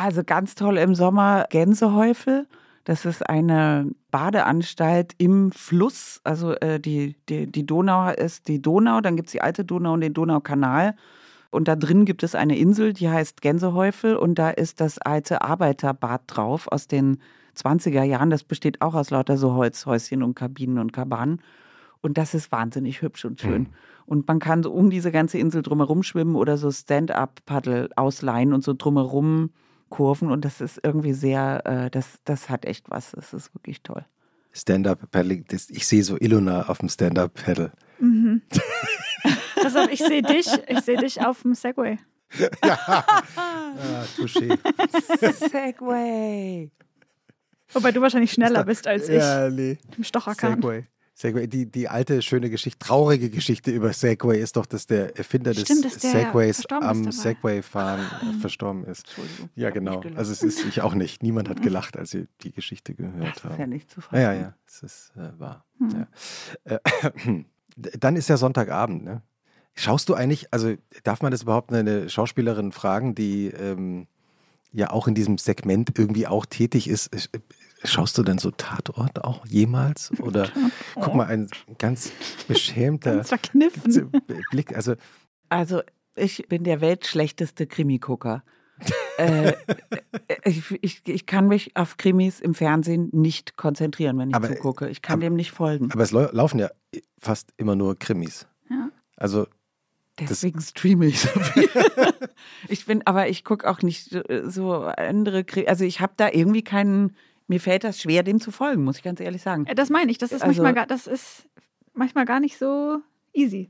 Also ganz toll im Sommer Gänsehäufel. Das ist eine Badeanstalt im Fluss. Also äh, die, die, die Donau ist die Donau, dann gibt es die alte Donau und den Donaukanal. Und da drin gibt es eine Insel, die heißt Gänsehäufel und da ist das alte Arbeiterbad drauf aus den 20er Jahren. Das besteht auch aus lauter so Holzhäuschen und Kabinen und Kabanen. Und das ist wahnsinnig hübsch und schön. Und man kann so um diese ganze Insel drumherum schwimmen oder so Stand-up-Paddle ausleihen und so drumherum kurven. Und das ist irgendwie sehr, äh, das, das hat echt was. Das ist wirklich toll. Stand-up-Paddling. Ich sehe so Ilona auf dem Stand-up-Paddle. (laughs) Pass auf, ich sehe dich, ich sehe dich auf dem Segway. Ah, touché. Segway. Wobei du wahrscheinlich schneller bist als ich Ja, nee. im Stocherkahn. Segway. Segway. Die, die alte, schöne Geschichte, traurige Geschichte über Segway ist doch, dass der Erfinder des Stimmt, der Segways am. Segway-Fahren äh, verstorben ist. Ja, genau. Also es ist ich auch nicht. Niemand hat gelacht, als sie die Geschichte Das gehört ist ja haben. nicht zu Ja, ja, ja. Es ist äh, wahr. Hm. Ja. Äh, (clears throat) dann ist ja Sonntagabend, ne? Schaust du eigentlich, also darf man das überhaupt eine Schauspielerin fragen, die ähm, ja auch in diesem Segment irgendwie auch tätig ist? Sch- Schaust du denn so Tatort auch jemals? Oder guck mal, ein ganz beschämter Ganz verkniffen. Blick. Also Also, ich bin der weltschlechteste Krimigucker. äh, (laughs) ich, ich, ich kann mich auf Krimis im Fernsehen nicht konzentrieren, wenn ich Aber- zugucke. Ich kann aber- dem nicht folgen. Aber es lau- laufen ja fast immer nur Krimis. Ja. Also, Deswegen streame ich so viel. (laughs) ich bin, aber ich gucke auch nicht äh, so andere Krimis. Also ich habe da irgendwie keinen, mir fällt das schwer, dem zu folgen, muss ich ganz ehrlich sagen. Äh, Das meine ich. Das ist Also- manchmal gar, das ist manchmal gar nicht so easy.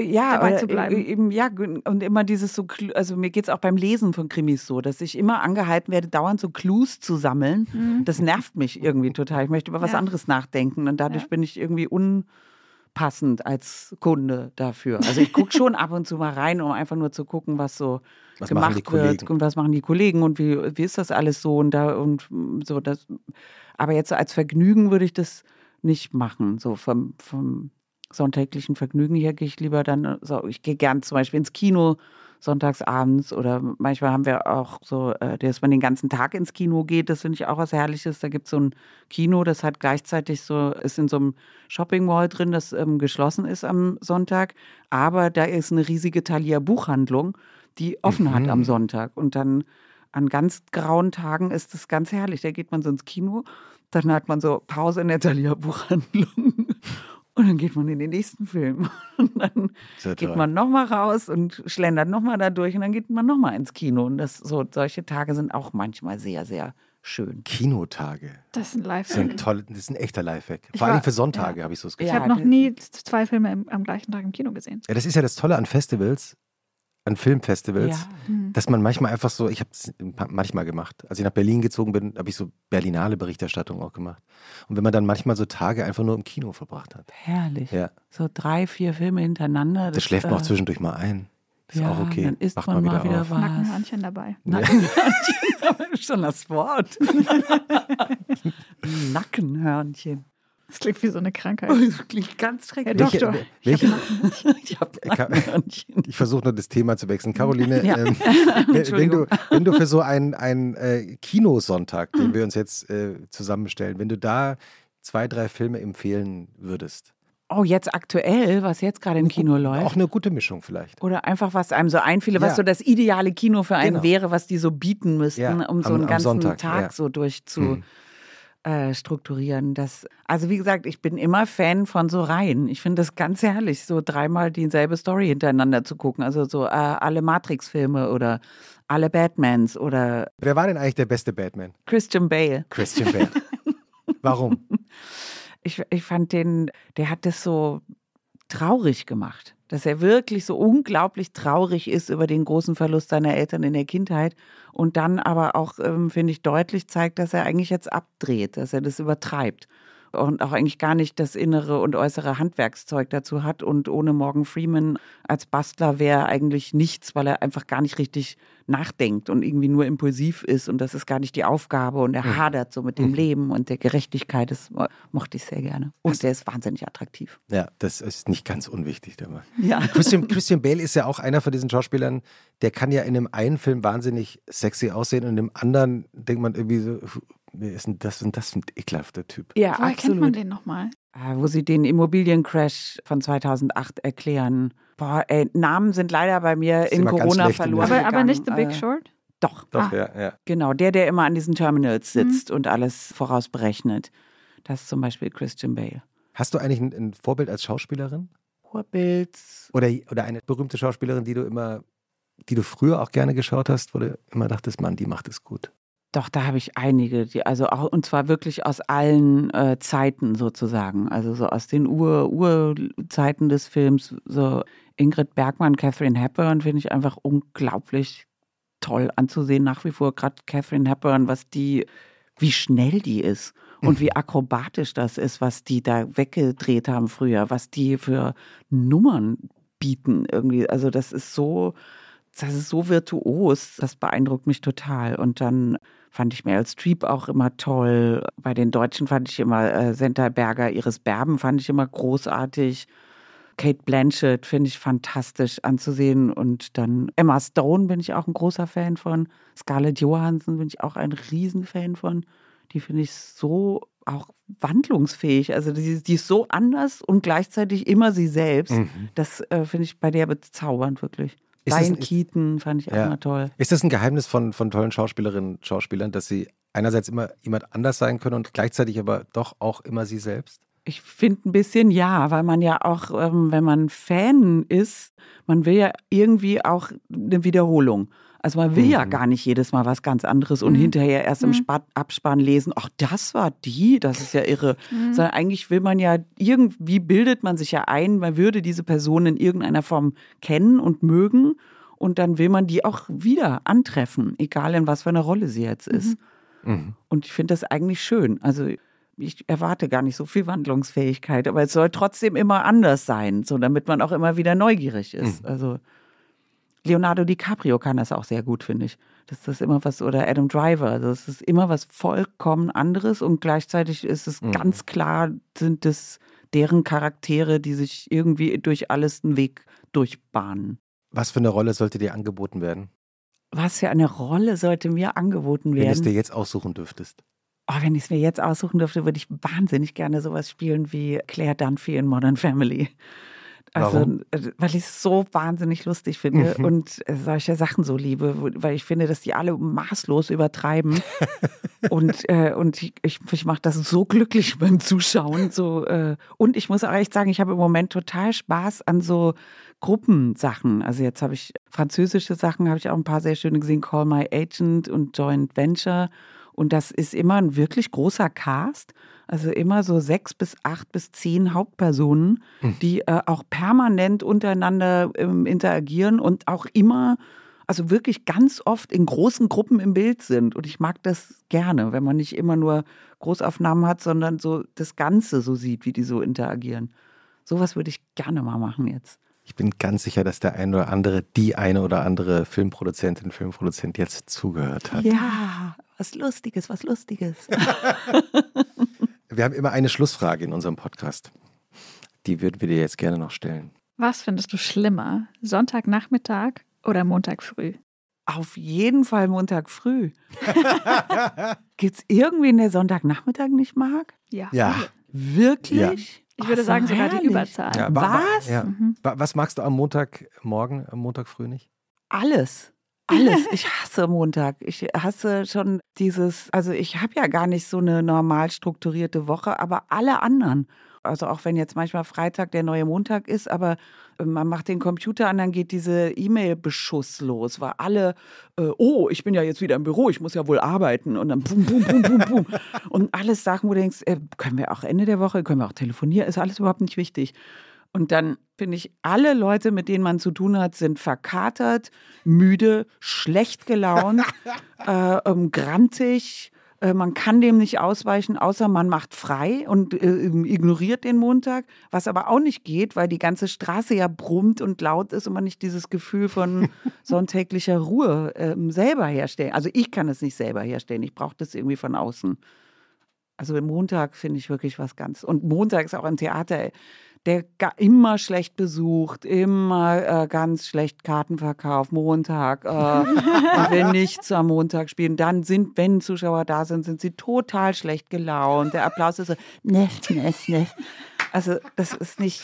ja, dabei zu bleiben. Eben, ja, und immer dieses so, also mir geht es auch beim Lesen von Krimis so, dass ich immer angehalten werde, dauernd so Clues zu sammeln. Das nervt mich irgendwie total. Ich möchte über was Mhm. Ja. anderes nachdenken und dadurch Ja. bin ich irgendwie unpassend als Kunde dafür. Also ich gucke schon ab und zu mal rein, um einfach nur zu gucken, was so Was gemacht wird und was machen die Kollegen und wie, wie ist das alles so und da und so das. Aber jetzt als Vergnügen würde ich das nicht machen. So vom, vom sonntäglichen Vergnügen her gehe ich lieber dann, so, ich gehe gern zum Beispiel ins Kino sonntags abends oder manchmal haben wir auch so, äh, dass man den ganzen Tag ins Kino geht, das finde ich auch was Herrliches. Da gibt es so ein Kino, das hat gleichzeitig so, ist in so einem Shopping Mall drin, das ähm, geschlossen ist am Sonntag, aber da ist eine riesige Thalia Buchhandlung, die offen hat am Sonntag und dann an ganz grauen Tagen ist es ganz herrlich. Da geht man so ins Kino, dann hat man so Pause in der Thalia Buchhandlung und dann geht man in den nächsten Film. (laughs) Und dann Sehr geht toll. man nochmal raus und schlendert nochmal da durch und dann geht man nochmal ins Kino. Und das, so, solche Tage sind auch manchmal sehr, sehr schön. Kinotage. Das ist ein Das Lifehack. sind toll, das ist ein echter Lifehack. Vor allem für Sonntage habe ich so das Gefühl. Ich Ja, habe noch nie zwei Filme im, am gleichen Tag im Kino gesehen. Ja, das ist ja das Tolle an Festivals, an Filmfestivals, Ja. dass man manchmal einfach so, ich habe es manchmal gemacht. Als ich nach Berlin gezogen bin, habe ich so Berlinale Berichterstattung auch gemacht. Und wenn man dann manchmal so Tage einfach nur im Kino verbracht hat. Herrlich. Ja, So drei, vier Filme hintereinander. das schläft man auch äh, zwischendurch mal ein. Ist ja, auch okay. Dann isst Wacht man mal wieder, auf. was. Nackenhörnchen dabei. (laughs) Nackenhörnchen, schon das Wort. (laughs) Nackenhörnchen. Das klingt wie so eine Krankheit. (laughs) Das klingt ganz Herr schrecklich. Doktor, welche- ich. (laughs) Ich habe Ka- Nackenhörnchen. Ich versuche nur das Thema zu wechseln. Caroline, Ja. ähm, (laughs) wenn, du, wenn du für so einen, einen äh, Kinosonntag, den wir uns jetzt äh, zusammenstellen, wenn du da zwei, drei Filme empfehlen würdest, Oh, jetzt aktuell, was jetzt gerade im Kino läuft. auch eine gute Mischung vielleicht. Oder einfach, was einem so einfiele, was Ja. so das ideale Kino für einen Genau. wäre, was die so bieten müssten, Ja, um so am- einen ganzen Sonntag, Tag ja. so durchzu Mhm. Äh, strukturieren. Das, also wie gesagt, ich bin immer Fan von so Reihen. Ich finde das ganz herrlich, so dreimal dieselbe Story hintereinander zu gucken. Also so äh, alle Matrix-Filme oder alle Batmans oder Wer war denn eigentlich der beste Batman? Christian Bale. Christian Bale. (laughs) Warum? Ich, ich fand den, der hat das so traurig gemacht. Dass er wirklich so unglaublich traurig ist über den großen Verlust seiner Eltern in der Kindheit und dann aber auch, ähm, finde ich, deutlich zeigt, dass er eigentlich jetzt abdreht, dass er das übertreibt und auch eigentlich gar nicht das innere und äußere Handwerkszeug dazu hat und ohne Morgan Freeman als Bastler wäre eigentlich nichts, weil er einfach gar nicht richtig nachdenkt und irgendwie nur impulsiv ist und das ist gar nicht die Aufgabe und er hadert so mit dem Leben und der Gerechtigkeit, das mo- mochte ich sehr gerne. Und der ist wahnsinnig attraktiv. Ja, das ist nicht ganz unwichtig. Der Mann. Ja. Christian, Christian Bale ist ja auch einer von diesen Schauspielern, der kann ja in einem einen Film wahnsinnig sexy aussehen und in dem anderen denkt man irgendwie so, wer ist denn das und das für ein ekelhafter Typ. Ja, Woher kennt man den nochmal? Ah, Wo sie den Immobiliencrash von 2008 erklären. Boah, ey, Namen sind leider bei mir Ist in Corona in verloren. der- Aber, aber nicht The. Big Äh, Short? Doch, Doch, Ah. ja, ja. genau. Der, der immer an diesen Terminals sitzt und alles vorausberechnet. Das ist zum Beispiel Christian Bale. Hast du eigentlich ein, ein Vorbild als Schauspielerin? Vorbild. Oder, oder eine berühmte Schauspielerin, die du immer, die du früher auch gerne geschaut hast, wo du immer dachtest, Mann, die macht es gut. Doch, da habe ich einige, die, also auch, und zwar wirklich aus allen äh, Zeiten sozusagen. Also so aus den Ur, Urzeiten des Films. So Ingrid Bergmann, Catherine Hepburn finde ich einfach unglaublich toll anzusehen. Nach wie vor, gerade Catherine Hepburn, was die, wie schnell die ist und wie akrobatisch das ist, was die da weggedreht haben früher, was die für Nummern bieten irgendwie. Also das ist so, das ist so virtuos, das beeindruckt mich total. Und dann fand ich Meryl Streep auch immer toll. Bei den Deutschen fand ich immer äh, Senta Berger, Iris Berben fand ich immer großartig. Kate Blanchett finde ich fantastisch anzusehen. Und dann Emma Stone bin ich auch ein großer Fan von. Scarlett Johansson bin ich auch ein Riesenfan von. Die finde ich so auch wandlungsfähig. Also die, die, ist so anders und gleichzeitig immer sie selbst. Mhm. Das äh, finde ich bei der bezaubernd wirklich. Ist Diane Keaton fand ich auch ja. immer toll. Ist das ein Geheimnis von, von tollen Schauspielerinnen und Schauspielern, dass sie einerseits immer jemand anders sein können und gleichzeitig aber doch auch immer sie selbst? Ich finde ein bisschen ja, weil man ja auch, ähm, wenn man Fan ist, man will ja irgendwie auch eine Wiederholung. Also man will mhm. ja gar nicht jedes Mal was ganz anderes und mhm. hinterher erst im mhm. Abspann lesen, ach, das war die, das ist ja irre. Mhm. Sondern eigentlich will man ja, irgendwie bildet man sich ja ein, man würde diese Person in irgendeiner Form kennen und mögen und dann will man die auch wieder antreffen, egal in was für einer Rolle sie jetzt ist. Mhm. Mhm. Und ich finde das eigentlich schön. Also ich erwarte gar nicht so viel Wandlungsfähigkeit, aber es soll trotzdem immer anders sein, so damit man auch immer wieder neugierig ist. Also Leonardo DiCaprio kann das auch sehr gut, finde ich. Das ist immer was, oder Adam Driver. Also es ist immer was vollkommen anderes und gleichzeitig ist es mhm. ganz klar, sind es deren Charaktere, die sich irgendwie durch alles einen Weg durchbahnen. Was für eine Rolle sollte dir angeboten werden? Was für eine Rolle sollte mir angeboten werden? Wenn du es dir jetzt aussuchen dürftest. Oh, wenn ich es mir jetzt aussuchen dürfte, würde ich wahnsinnig gerne sowas spielen wie Claire Dunphy in Modern Family. Also, Warum? Äh, weil ich es so wahnsinnig lustig finde mhm. und äh, solche Sachen so liebe, weil ich finde, dass die alle maßlos übertreiben. (laughs) und äh, und ich, ich, ich mache das so glücklich beim Zuschauen. So, äh, und ich muss auch echt sagen, ich habe im Moment total Spaß an so Gruppensachen. Also jetzt habe ich französische Sachen, habe ich auch ein paar sehr schöne gesehen, Call My Agent und Joint Venture. Und das ist immer ein wirklich großer Cast. Also immer so sechs bis acht bis zehn Hauptpersonen, mhm. die äh, auch permanent untereinander ähm, interagieren und auch immer, also wirklich ganz oft in großen Gruppen im Bild sind. Und ich mag das gerne, wenn man nicht immer nur Großaufnahmen hat, sondern so das Ganze so sieht, wie die so interagieren. Sowas würde ich gerne mal machen jetzt. Ich bin ganz sicher, dass der eine oder andere, die eine oder andere Filmproduzentin, Filmproduzent jetzt zugehört hat. Ja, was Lustiges, was Lustiges. (laughs) (laughs) Wir haben immer eine Schlussfrage in unserem Podcast. Die würden wir dir jetzt gerne noch stellen. Was findest du schlimmer? Sonntagnachmittag oder Montag früh? Auf jeden Fall Montag früh. (laughs) Gibt es irgendwen, der Sonntagnachmittag nicht mag? Ja. Ja. Wirklich? Ja. Ich würde Ach, sagen, sogar die Überzahl. Ja, was? Ja. Mhm. Was magst du am Montagmorgen, am Montag früh nicht? Alles. Alles. (laughs) Ich hasse Montag. Ich hasse schon dieses, also ich habe ja gar nicht so eine normal strukturierte Woche, aber alle anderen. Also auch wenn jetzt manchmal Freitag der neue Montag ist, aber äh, man macht den Computer an, dann geht diese E-Mail-Beschuss los, weil alle, äh, oh, ich bin ja jetzt wieder im Büro, ich muss ja wohl arbeiten und dann bum, bum, bum, bum, bum. (laughs) und alles Sachen, wo du denkst, äh, können wir auch Ende der Woche, können wir auch telefonieren, ist alles überhaupt nicht wichtig. Und dann finde ich, alle Leute, mit denen man zu tun hat, sind verkatert, müde, schlecht gelaunt, (laughs) äh, ähm, grantig. Äh, man kann dem nicht ausweichen, außer man macht frei und äh, ignoriert den Montag, was aber auch nicht geht, weil die ganze Straße ja brummt und laut ist und man nicht dieses Gefühl von (laughs) sonntäglicher Ruhe ähm, selber herstellen. Also ich kann es nicht selber herstellen, ich brauche das irgendwie von außen. Also Montag finde ich wirklich was ganz. Und Montag ist auch im Theater der immer schlecht besucht, immer äh, ganz schlecht Kartenverkauf, Montag, äh, und wenn nichts am Montag spielen, dann sind, wenn Zuschauer da sind, sind sie total schlecht gelaunt. Der Applaus ist so, ne, ne, ne. Also das ist nicht.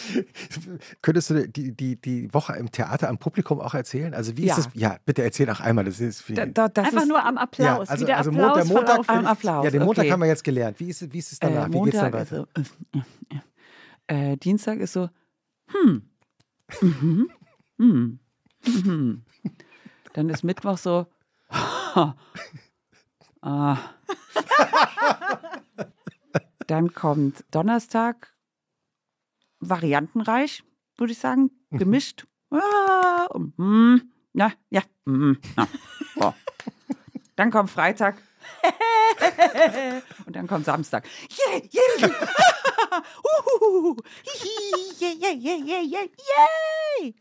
Könntest du die, die, die Woche im Theater am Publikum auch erzählen? Also wie ist ja. das? Ja, bitte erzähl auch einmal. Das ist da, da, das Einfach ist, nur am Applaus. Ja, also, wie der also Applaus der Montag, am Applaus. Ja, den Montag okay. haben wir jetzt gelernt. Wie ist, wie ist es danach? Äh, wie geht's dann weiter? Also, äh, äh, Dienstag ist so, hm, mhm, mhm, mhm. Dann ist Mittwoch so, (laughs) Ah. Dann kommt Donnerstag, variantenreich, würde ich sagen, Mhm. gemischt. Ah, mm, ja, ja. Mm, ja. So. Dann kommt Freitag. (laughs) Und dann kommt Samstag. Yeah, yeah. (laughs) Uhuhu. Hihi, yeah, yeah, yeah, yeah, yeah, yay.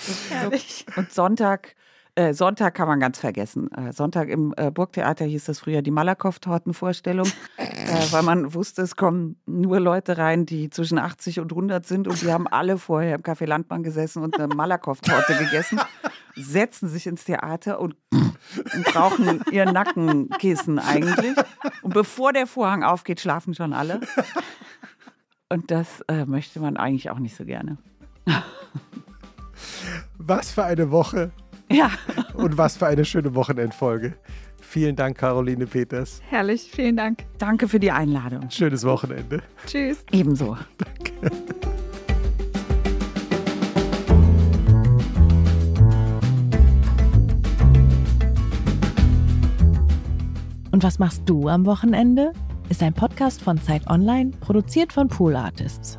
(laughs) Und Sonntag, äh, Sonntag kann man ganz vergessen. Äh, Sonntag im äh, Burgtheater hieß das früher die Malakoff-Tortenvorstellung, äh, weil man wusste, es kommen nur Leute rein, die zwischen 80 und 100 sind und die haben alle vorher im Café Landmann gesessen und eine Malakoff-Torte gegessen, setzen sich ins Theater und, und brauchen ihr Nackenkissen eigentlich. Und bevor der Vorhang aufgeht, schlafen schon alle. Und das äh, möchte man eigentlich auch nicht so gerne. Was für eine Woche Ja. (laughs) und was für eine schöne Wochenendfolge. Vielen Dank, Caroline Peters. Herrlich, vielen Dank. Danke für die Einladung. Schönes Wochenende. Tschüss. Ebenso. Und was machst du am Wochenende? Ist ein Podcast von Zeit Online, produziert von Pool Artists.